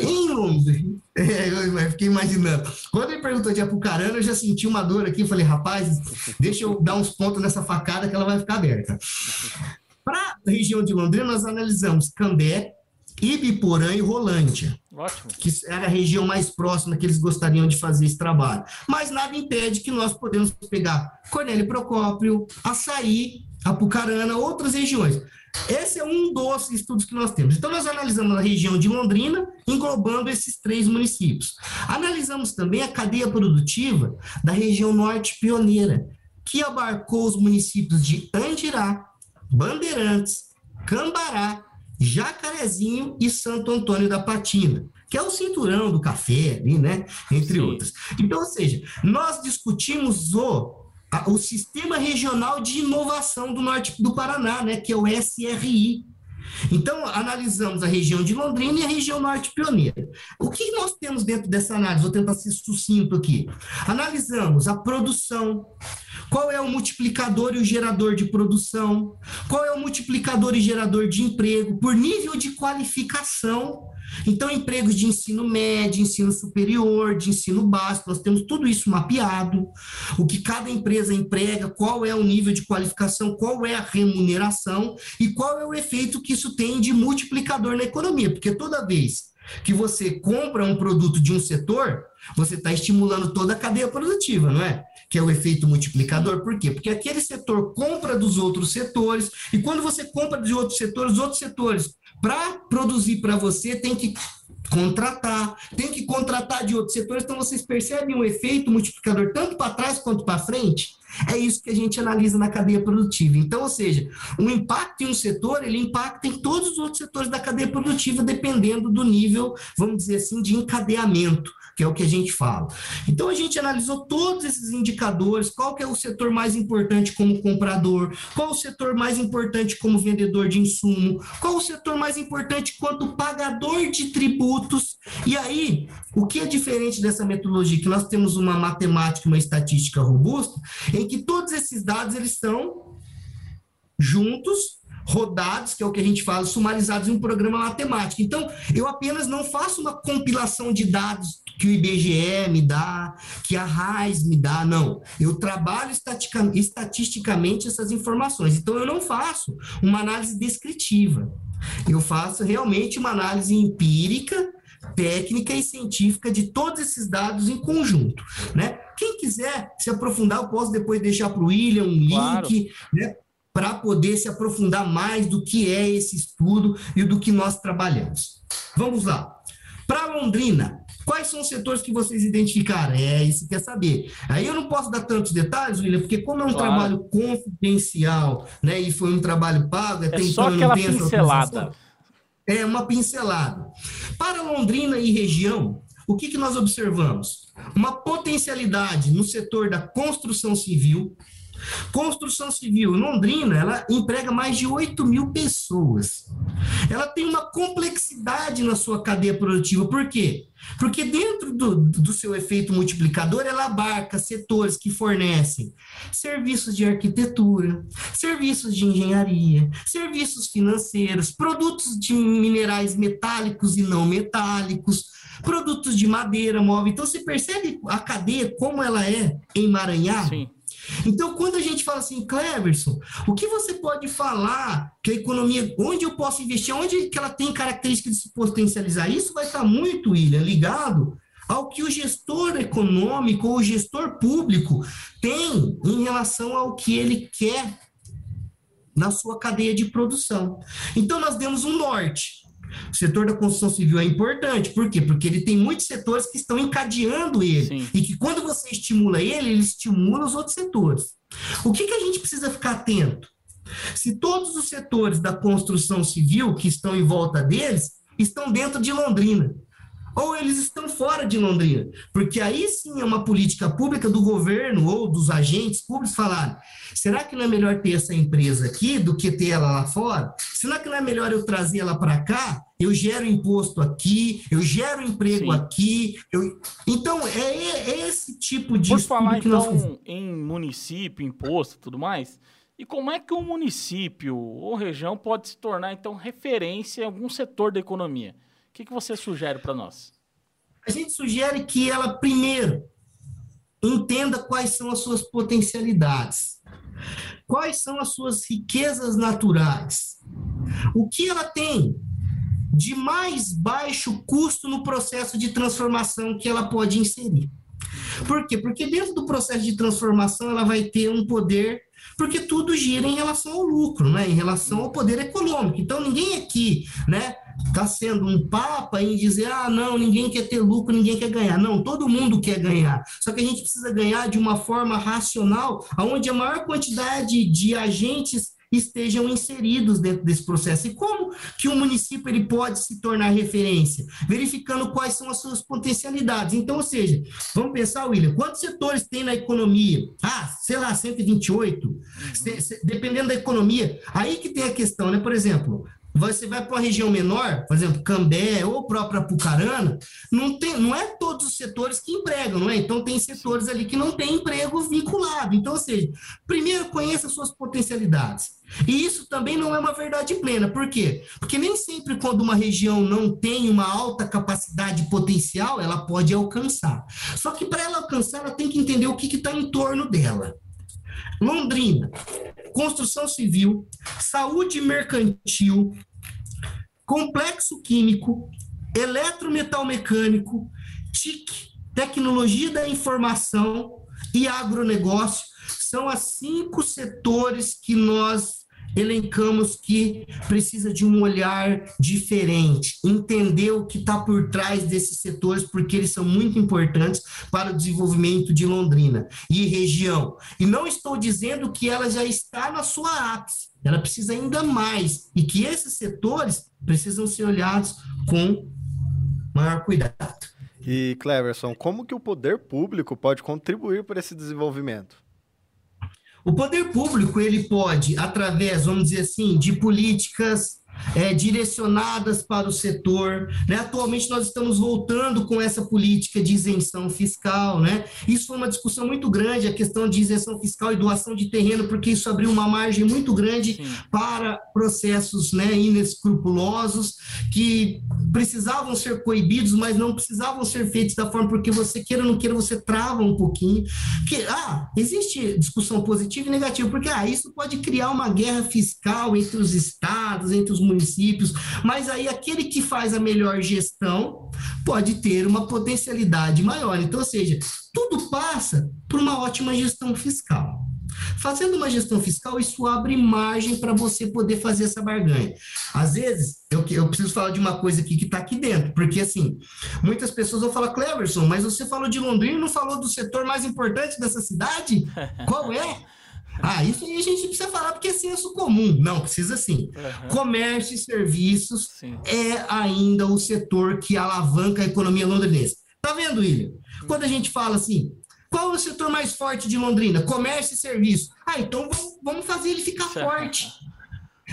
em Londrina, é, eu fiquei imaginando. Quando ele perguntou de Apucarana, eu já senti uma dor aqui. Falei, rapaz, deixa eu dar uns pontos nessa facada que ela vai ficar aberta. Para a região de Londrina, nós analisamos Cambé, Ibiporã e Rolândia, Ótimo. que era a região mais próxima que eles gostariam de fazer esse trabalho. Mas nada impede que nós podemos pegar Cornélio Procópio, Açaí, Apucarana, outras regiões. Esse é um dos estudos que nós temos. Então, nós analisamos a região de Londrina, englobando esses três municípios. Analisamos também a cadeia produtiva da região norte pioneira, que abarcou os municípios de Andirá, Bandeirantes, Cambará, Jacarezinho e Santo Antônio da Patina, que é o cinturão do café ali, né? Entre Sim. outras. Então, ou seja, nós discutimos o, a, o Sistema Regional de Inovação do Norte do Paraná, né? Que é o SRI. Então, analisamos a região de Londrina e a região norte pioneira. O que nós temos dentro dessa análise? Vou tentar ser sucinto aqui. Analisamos a produção, qual é o multiplicador e o gerador de produção, qual é o multiplicador e gerador de emprego, por nível de qualificação. Então, empregos de ensino médio, ensino superior, de ensino básico, nós temos tudo isso mapeado, o que cada empresa emprega, qual é o nível de qualificação, qual é a remuneração e qual é o efeito que isso tem de multiplicador na economia, porque toda vez que você compra um produto de um setor, você está estimulando toda a cadeia produtiva, não é? Que é o efeito multiplicador. Por quê? Porque aquele setor compra dos outros setores, e quando você compra de outros setores, os outros setores para produzir para você, tem que contratar, tem que contratar de outros setores. Então, vocês percebem o efeito multiplicador tanto para trás quanto para frente? É isso que a gente analisa na cadeia produtiva. Então, ou seja, o impacto em um setor, ele impacta em todos os outros setores da cadeia produtiva, dependendo do nível, vamos dizer assim, de encadeamento que é o que a gente fala. Então a gente analisou todos esses indicadores, qual que é o setor mais importante como comprador, qual o setor mais importante como vendedor de insumo, qual o setor mais importante quanto pagador de tributos. E aí, o que é diferente dessa metodologia que nós temos uma matemática, uma estatística robusta, em que todos esses dados eles estão juntos rodados, que é o que a gente fala, sumarizados em um programa matemático. Então, eu apenas não faço uma compilação de dados que o IBGE me dá, que a RAIS me dá, não. Eu trabalho estatisticamente essas informações. Então, eu não faço uma análise descritiva. Eu faço realmente uma análise empírica técnica e científica de todos esses dados em conjunto, né? Quem quiser se aprofundar, eu posso depois deixar para o William um Claro. link, né? Para poder se aprofundar mais do que é esse estudo e do que nós trabalhamos. Vamos lá. Para Londrina, quais são os setores que vocês identificaram? É isso que quer saber. Aí eu não posso dar tantos detalhes, William, porque como é um Claro. trabalho confidencial, né? E foi um trabalho pago, É até só então não aquela pincelada. É uma pincelada. Para Londrina e região, o que, que nós observamos? Uma potencialidade no setor da construção civil. Construção civil, Londrina, ela emprega mais de 8 mil pessoas. Ela tem uma complexidade na sua cadeia produtiva. Por quê? Porque dentro do, do seu efeito multiplicador, ela abarca setores que fornecem serviços de arquitetura, serviços de engenharia, serviços financeiros, produtos de minerais metálicos e não metálicos, produtos de madeira móvel. Então, você percebe a cadeia como ela é emaranhada? Sim. Então, quando a gente fala assim, Cleverson, o que você pode falar que a economia, onde eu posso investir, onde que ela tem característica de se potencializar? Isso vai estar muito, William, ligado ao que o gestor econômico ou o gestor público tem em relação ao que ele quer na sua cadeia de produção. Então, nós demos um norte. O setor da construção civil é importante, por quê? Porque ele tem muitos setores que estão encadeando ele. Sim. E que quando você estimula ele, ele estimula os outros setores. O que, que a gente precisa ficar atento? Se todos os setores da construção civil que estão em volta deles estão dentro de Londrina, ou eles estão fora de Londrina, porque aí sim é uma política pública do governo ou dos agentes públicos falar: será que não é melhor ter essa empresa aqui do que ter ela lá fora? Será que não é melhor eu trazer ela para cá? Eu gero imposto aqui, eu gero emprego Sim. aqui. eu- Então, é, é esse tipo de Por falar que nós então em município, imposto e tudo mais, e como é que um município ou região pode se tornar então referência em algum setor da economia? O que, que você sugere para nós? A gente sugere que ela, primeiro, entenda quais são as suas potencialidades, quais são as suas riquezas naturais, o que ela tem de mais baixo custo no processo de transformação que ela pode inserir. Por quê? Porque dentro do processo de transformação ela vai ter um poder, porque tudo gira em relação ao lucro, né? em relação ao poder econômico. Então ninguém aqui né, está sendo um papa em dizer, ah, não, ninguém quer ter lucro, ninguém quer ganhar. Não, todo mundo quer ganhar. Só que a gente precisa ganhar de uma forma racional, onde a maior quantidade de agentes estejam inseridos dentro desse processo. E como que o município ele pode se tornar referência? Verificando quais são as suas potencialidades. Então, ou seja, vamos pensar, William, quantos setores tem na economia? Ah, sei lá, 128. Se- se- dependendo da economia. Aí que tem a questão, né? Por exemplo, você vai para uma região menor, por exemplo, Cambé ou própria Pucarana, não, tem, não é todos os setores que empregam, não é? Então tem setores ali que não tem emprego vinculado. Então, ou seja, primeiro conheça as suas potencialidades. E isso também não é uma verdade plena. Por quê? Porque nem sempre quando uma região não tem uma alta capacidade potencial, ela pode alcançar. Só que para ela alcançar, ela tem que entender o que está em torno dela. Londrina, construção civil, saúde mercantil, complexo químico, eletrometal mecânico, TIC, tecnologia da informação e agronegócio. São as cinco setores que nós elencamos que precisa de um olhar diferente, entender o que está por trás desses setores, porque eles são muito importantes para o desenvolvimento de Londrina e região. E não estou dizendo que ela já está na sua ápice, ela precisa ainda mais, e que esses setores precisam ser olhados com maior cuidado. E, Cleverson, como que o poder público pode contribuir para esse desenvolvimento? O poder público ele pode, através, vamos dizer assim, de políticas é, direcionadas para o setor. Né? Atualmente nós estamos voltando com essa política de isenção fiscal. Né? Isso foi uma discussão muito grande, a questão de isenção fiscal e doação de terreno, porque isso abriu uma margem muito grande Sim. para processos né, inescrupulosos que precisavam ser coibidos, mas não precisavam ser feitos da forma porque você queira ou não queira, você trava um pouquinho. Porque, ah, existe discussão positiva e negativa, porque ah, isso pode criar uma guerra fiscal entre os estados, entre os municípios, mas aí aquele que faz a melhor gestão pode ter uma potencialidade maior. Então, ou seja, tudo passa por uma ótima gestão fiscal. Fazendo uma gestão fiscal, isso abre margem para você poder fazer essa barganha. Às vezes, eu, eu preciso falar de uma coisa aqui que está aqui dentro, porque assim, muitas pessoas vão falar, Cleverson, mas você falou de Londrina e não falou do setor mais importante dessa cidade? Qual é? Ah, isso aí a gente precisa falar porque é senso comum. Não, precisa sim. Uhum. Comércio e serviços sim. é ainda o setor que alavanca a economia londrinense. Tá vendo, William? Quando a gente fala assim, qual é o setor mais forte de Londrina? Comércio e serviço. Ah, então vamos fazer ele ficar forte.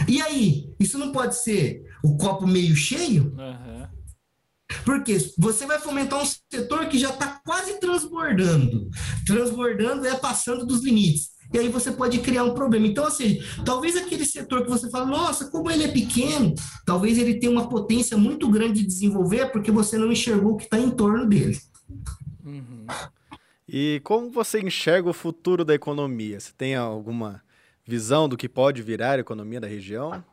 E aí, isso não pode ser o copo meio cheio? Uhum. Porque você vai fomentar um setor que já está quase transbordando. Transbordando é passando dos limites. E aí você pode criar um problema. Então, assim, talvez aquele setor que você fala, nossa, como ele é pequeno, talvez ele tenha uma potência muito grande de desenvolver porque você não enxergou o que está em torno dele. Uhum. E como você enxerga o futuro da economia? Você tem alguma visão do que pode virar a economia da região?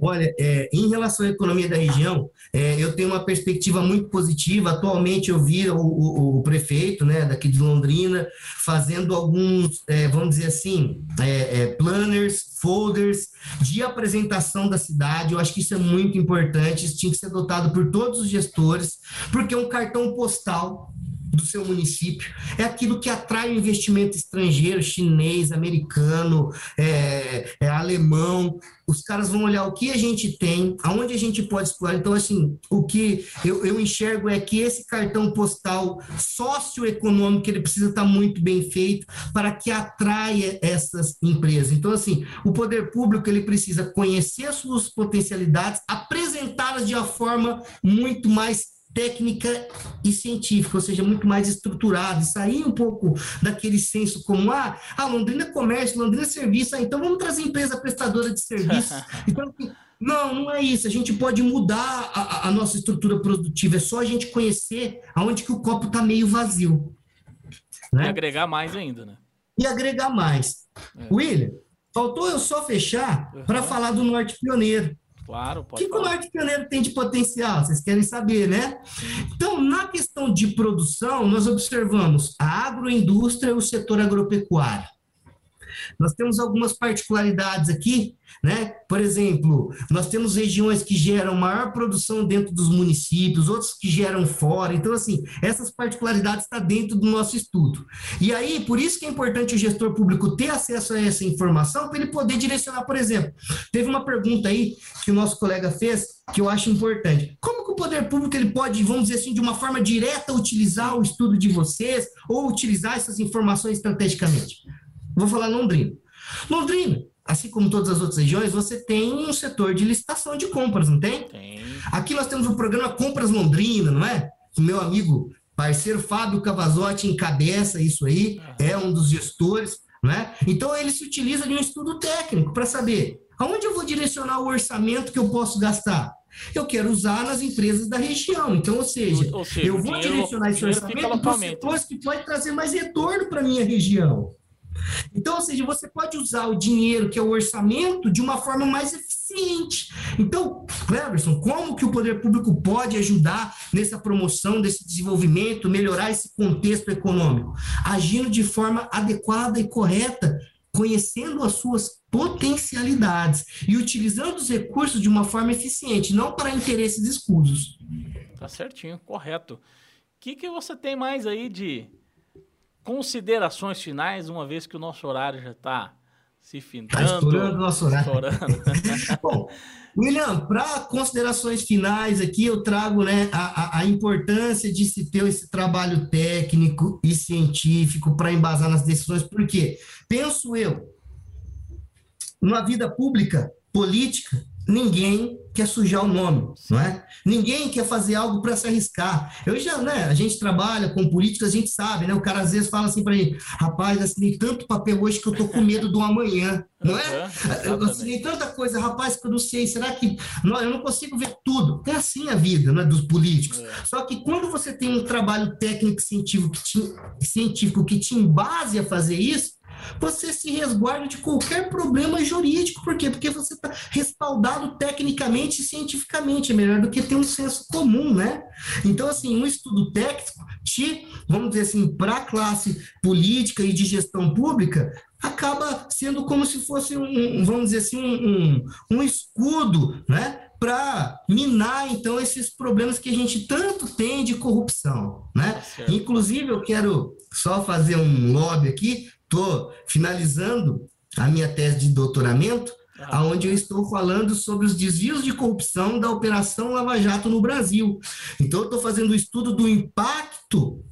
Olha, é, em relação à economia da região, é, eu tenho uma perspectiva muito positiva. Atualmente, eu vi o, o, o prefeito né, daqui de Londrina fazendo alguns, é, vamos dizer assim, é, é, planners, folders de apresentação da cidade. Eu acho que isso é muito importante. Isso tinha que ser adotado por todos os gestores, porque é um cartão postal do seu município, é aquilo que atrai o investimento estrangeiro, chinês, americano, é, é, alemão. Os caras vão olhar o que a gente tem, aonde a gente pode explorar. Então, assim, o que eu, eu enxergo é que esse cartão postal socioeconômico ele precisa estar muito bem feito para que atraia essas empresas. Então, assim, o poder público ele precisa conhecer as suas potencialidades, apresentá-las de uma forma muito mais técnica e científica, ou seja, muito mais estruturado, sair um pouco daquele senso comum, ah, ah Londrina é comércio, Londrina é serviço, ah, então vamos trazer empresa prestadora de serviço. Então, assim, não, não é isso. A gente pode mudar a, a, nossa estrutura produtiva. É só a gente conhecer aonde que o copo está meio vazio. Né? E agregar mais ainda, né? E agregar mais. É. William, faltou eu só fechar uhum. para falar do Norte Pioneiro. Claro, pode. O que, o Norte Pioneiro tem de potencial? Vocês querem saber, né? Então, na questão de produção, nós observamos a agroindústria e o setor agropecuário. Nós temos algumas particularidades aqui, né? Por exemplo, nós temos regiões que geram maior produção dentro dos municípios, outros que geram fora. Então, assim, essas particularidades estão dentro do nosso estudo. E aí, por isso que é importante o gestor público ter acesso a essa informação para ele poder direcionar, por exemplo. Teve uma pergunta aí que o nosso colega fez que eu acho importante. Como que o poder público ele pode, vamos dizer assim, de uma forma direta utilizar o estudo de vocês ou utilizar essas informações estrategicamente? Vou falar Londrina. Londrina, assim como todas as outras regiões, você tem um setor de licitação de compras, não tem? Tem. Aqui nós temos o programa Compras Londrina, não é? O meu amigo, parceiro Fábio Cavazotti encabeça isso aí, é um dos gestores, não é? Então ele se utiliza de um estudo técnico para saber aonde eu vou direcionar o orçamento que eu posso gastar. Eu quero usar nas empresas da região. Então, ou seja, ou seja eu vou direcionar esse orçamento para os setores que pode trazer mais retorno para a minha região. Então, ou seja, você pode usar o dinheiro, que é o orçamento, de uma forma mais eficiente. Então, Cleverson, como que o poder público pode ajudar nessa promoção desse desenvolvimento, melhorar esse contexto econômico? Agindo de forma adequada e correta, conhecendo as suas potencialidades e utilizando os recursos de uma forma eficiente, não para interesses escusos. Tá certinho, correto. O que, que você tem mais aí de considerações finais, uma vez que o nosso horário já está se findando. Está estourando o nosso horário. Bom, William, para considerações finais aqui, eu trago né, a, a, importância de se ter esse trabalho técnico e científico para embasar nas decisões, porque penso eu, numa vida pública, política, ninguém quer sujar o nome, não é? Ninguém quer fazer algo para se arriscar. Eu já, né, a gente trabalha com política, a gente sabe, né? O cara às vezes fala assim para mim, rapaz, assinei tanto papel hoje que eu tô com medo do amanhã, não é? Uhum, eu assinei tanta coisa, rapaz, que eu não sei, será que não, eu não consigo ver tudo? É assim a vida, né, dos políticos. É. Só que quando você tem um trabalho técnico científico que te, científico que te embase a fazer isso, você se resguarda de qualquer problema jurídico. Por quê? Porque você está respaldado tecnicamente e cientificamente. É melhor do que ter um senso comum, né? Então, assim, um estudo técnico, te, vamos dizer assim, para a classe política e de gestão pública, acaba sendo como se fosse um, vamos dizer assim, um, um, um escudo, né? Para minar então esses problemas que a gente tanto tem de corrupção, né? Tá Inclusive eu quero só fazer um lobby aqui, estou finalizando a minha tese de doutoramento, ah. onde eu estou falando sobre os desvios de corrupção da Operação Lava Jato no Brasil. Então eu estou fazendo o um estudo do impacto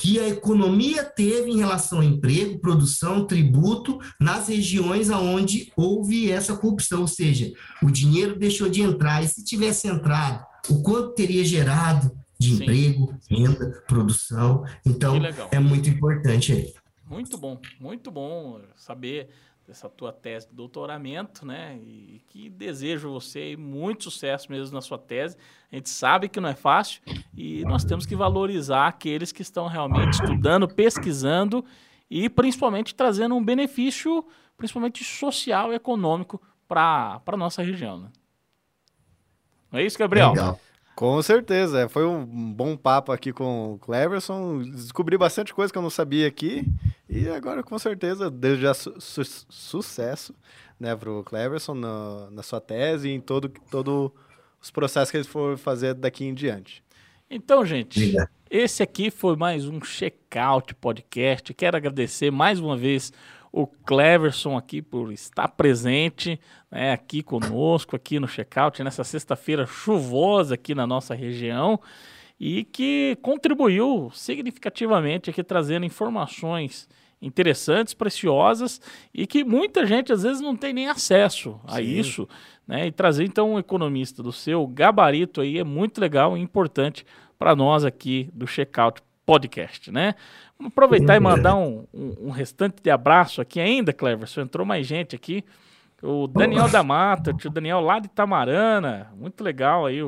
que a economia teve em relação ao emprego, produção, tributo nas regiões aonde houve essa corrupção, ou seja, o dinheiro deixou de entrar e se tivesse entrado, o quanto teria gerado de Sim. emprego, renda, produção. Então, é muito importante aí. Muito bom, muito bom saber dessa tua tese de doutoramento, né? E que desejo você muito sucesso mesmo na sua tese. A gente sabe que não é fácil e nós temos que valorizar aqueles que estão realmente estudando, pesquisando e principalmente trazendo um benefício, principalmente social e econômico para a nossa região, né? Não é isso, Gabriel? Legal. Com certeza, é, foi um bom papo aqui com o Cleverson. Descobri bastante coisa que eu não sabia aqui. E agora, com certeza, desejar su su sucesso né, para o Cleverson na, na, sua tese e em todos todo os processos que ele for fazer daqui em diante. Então, gente, esse aqui foi mais um Checkout Podcast. Quero agradecer mais uma vez o Cleverson aqui por estar presente né, aqui conosco, aqui no Checkout, nessa sexta-feira chuvosa aqui na nossa região e que contribuiu significativamente aqui trazendo informações interessantes, preciosas e que muita gente às vezes não tem nem acesso a Sim. isso, né? E trazer então um economista do seu gabarito aí é muito legal e importante para nós aqui do Checkout Podcast, né? Vamos aproveitar e mandar um, um, um, restante de abraço aqui ainda, Cleverson. Entrou mais gente aqui. O Daniel da Mata, o tio Daniel lá de Tamarana, muito legal aí,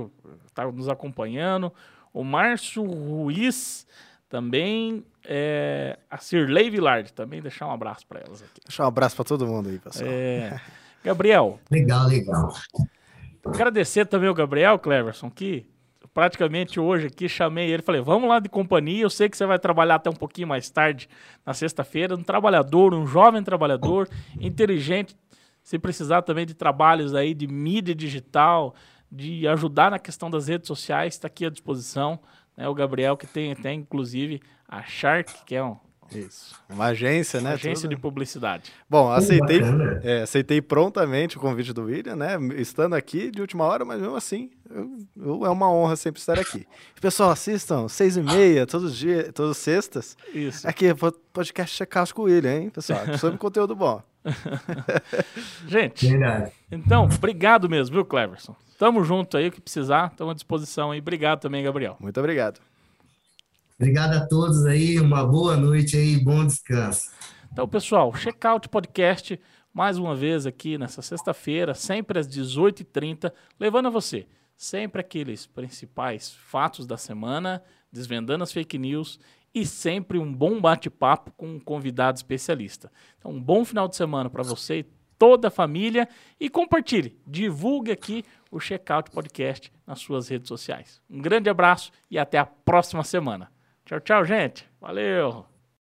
tá nos acompanhando. O Márcio Ruiz também, é, a Sirlei Villard também, deixar um abraço para elas aqui. Deixar um abraço para todo mundo aí, pessoal. É, Gabriel. legal, legal. Agradecer também o Gabriel Cleverson, que praticamente hoje aqui, chamei ele, falei, vamos lá de companhia, eu sei que você vai trabalhar até um pouquinho mais tarde, na sexta-feira, um trabalhador, um jovem trabalhador, inteligente, se precisar também de trabalhos aí de mídia digital, de ajudar na questão das redes sociais, está aqui à disposição. Né? O Gabriel, que tem até, inclusive, a Shark, que é um, isso. Uma agência, né? Agência Tudo. de publicidade. Bom, aceitei, é, aceitei prontamente o convite do William, né? Estando aqui de última hora, mas mesmo assim, eu, eu, é uma honra sempre estar aqui. Pessoal, assistam, seis e meia, todos os dias, todos sextas. Isso. Aqui, podcast Checar com o William, hein, pessoal? Sobre conteúdo bom. Gente, Verdade. então, obrigado mesmo, viu, Cleverson? Tamo junto aí, o que precisar, estamos à disposição aí. Obrigado também, Gabriel. Muito obrigado. Obrigado a todos aí, uma boa noite aí, bom descanso. Então, pessoal, Checkout Podcast, mais uma vez aqui nessa sexta-feira, sempre às 18h30, levando a você sempre aqueles principais fatos da semana, desvendando as fake news e sempre um bom bate-papo com um convidado especialista. Então, um bom final de semana para você e toda a família e compartilhe, divulgue aqui o Checkout Podcast nas suas redes sociais. Um grande abraço e até a próxima semana. Tchau, tchau, gente. Valeu!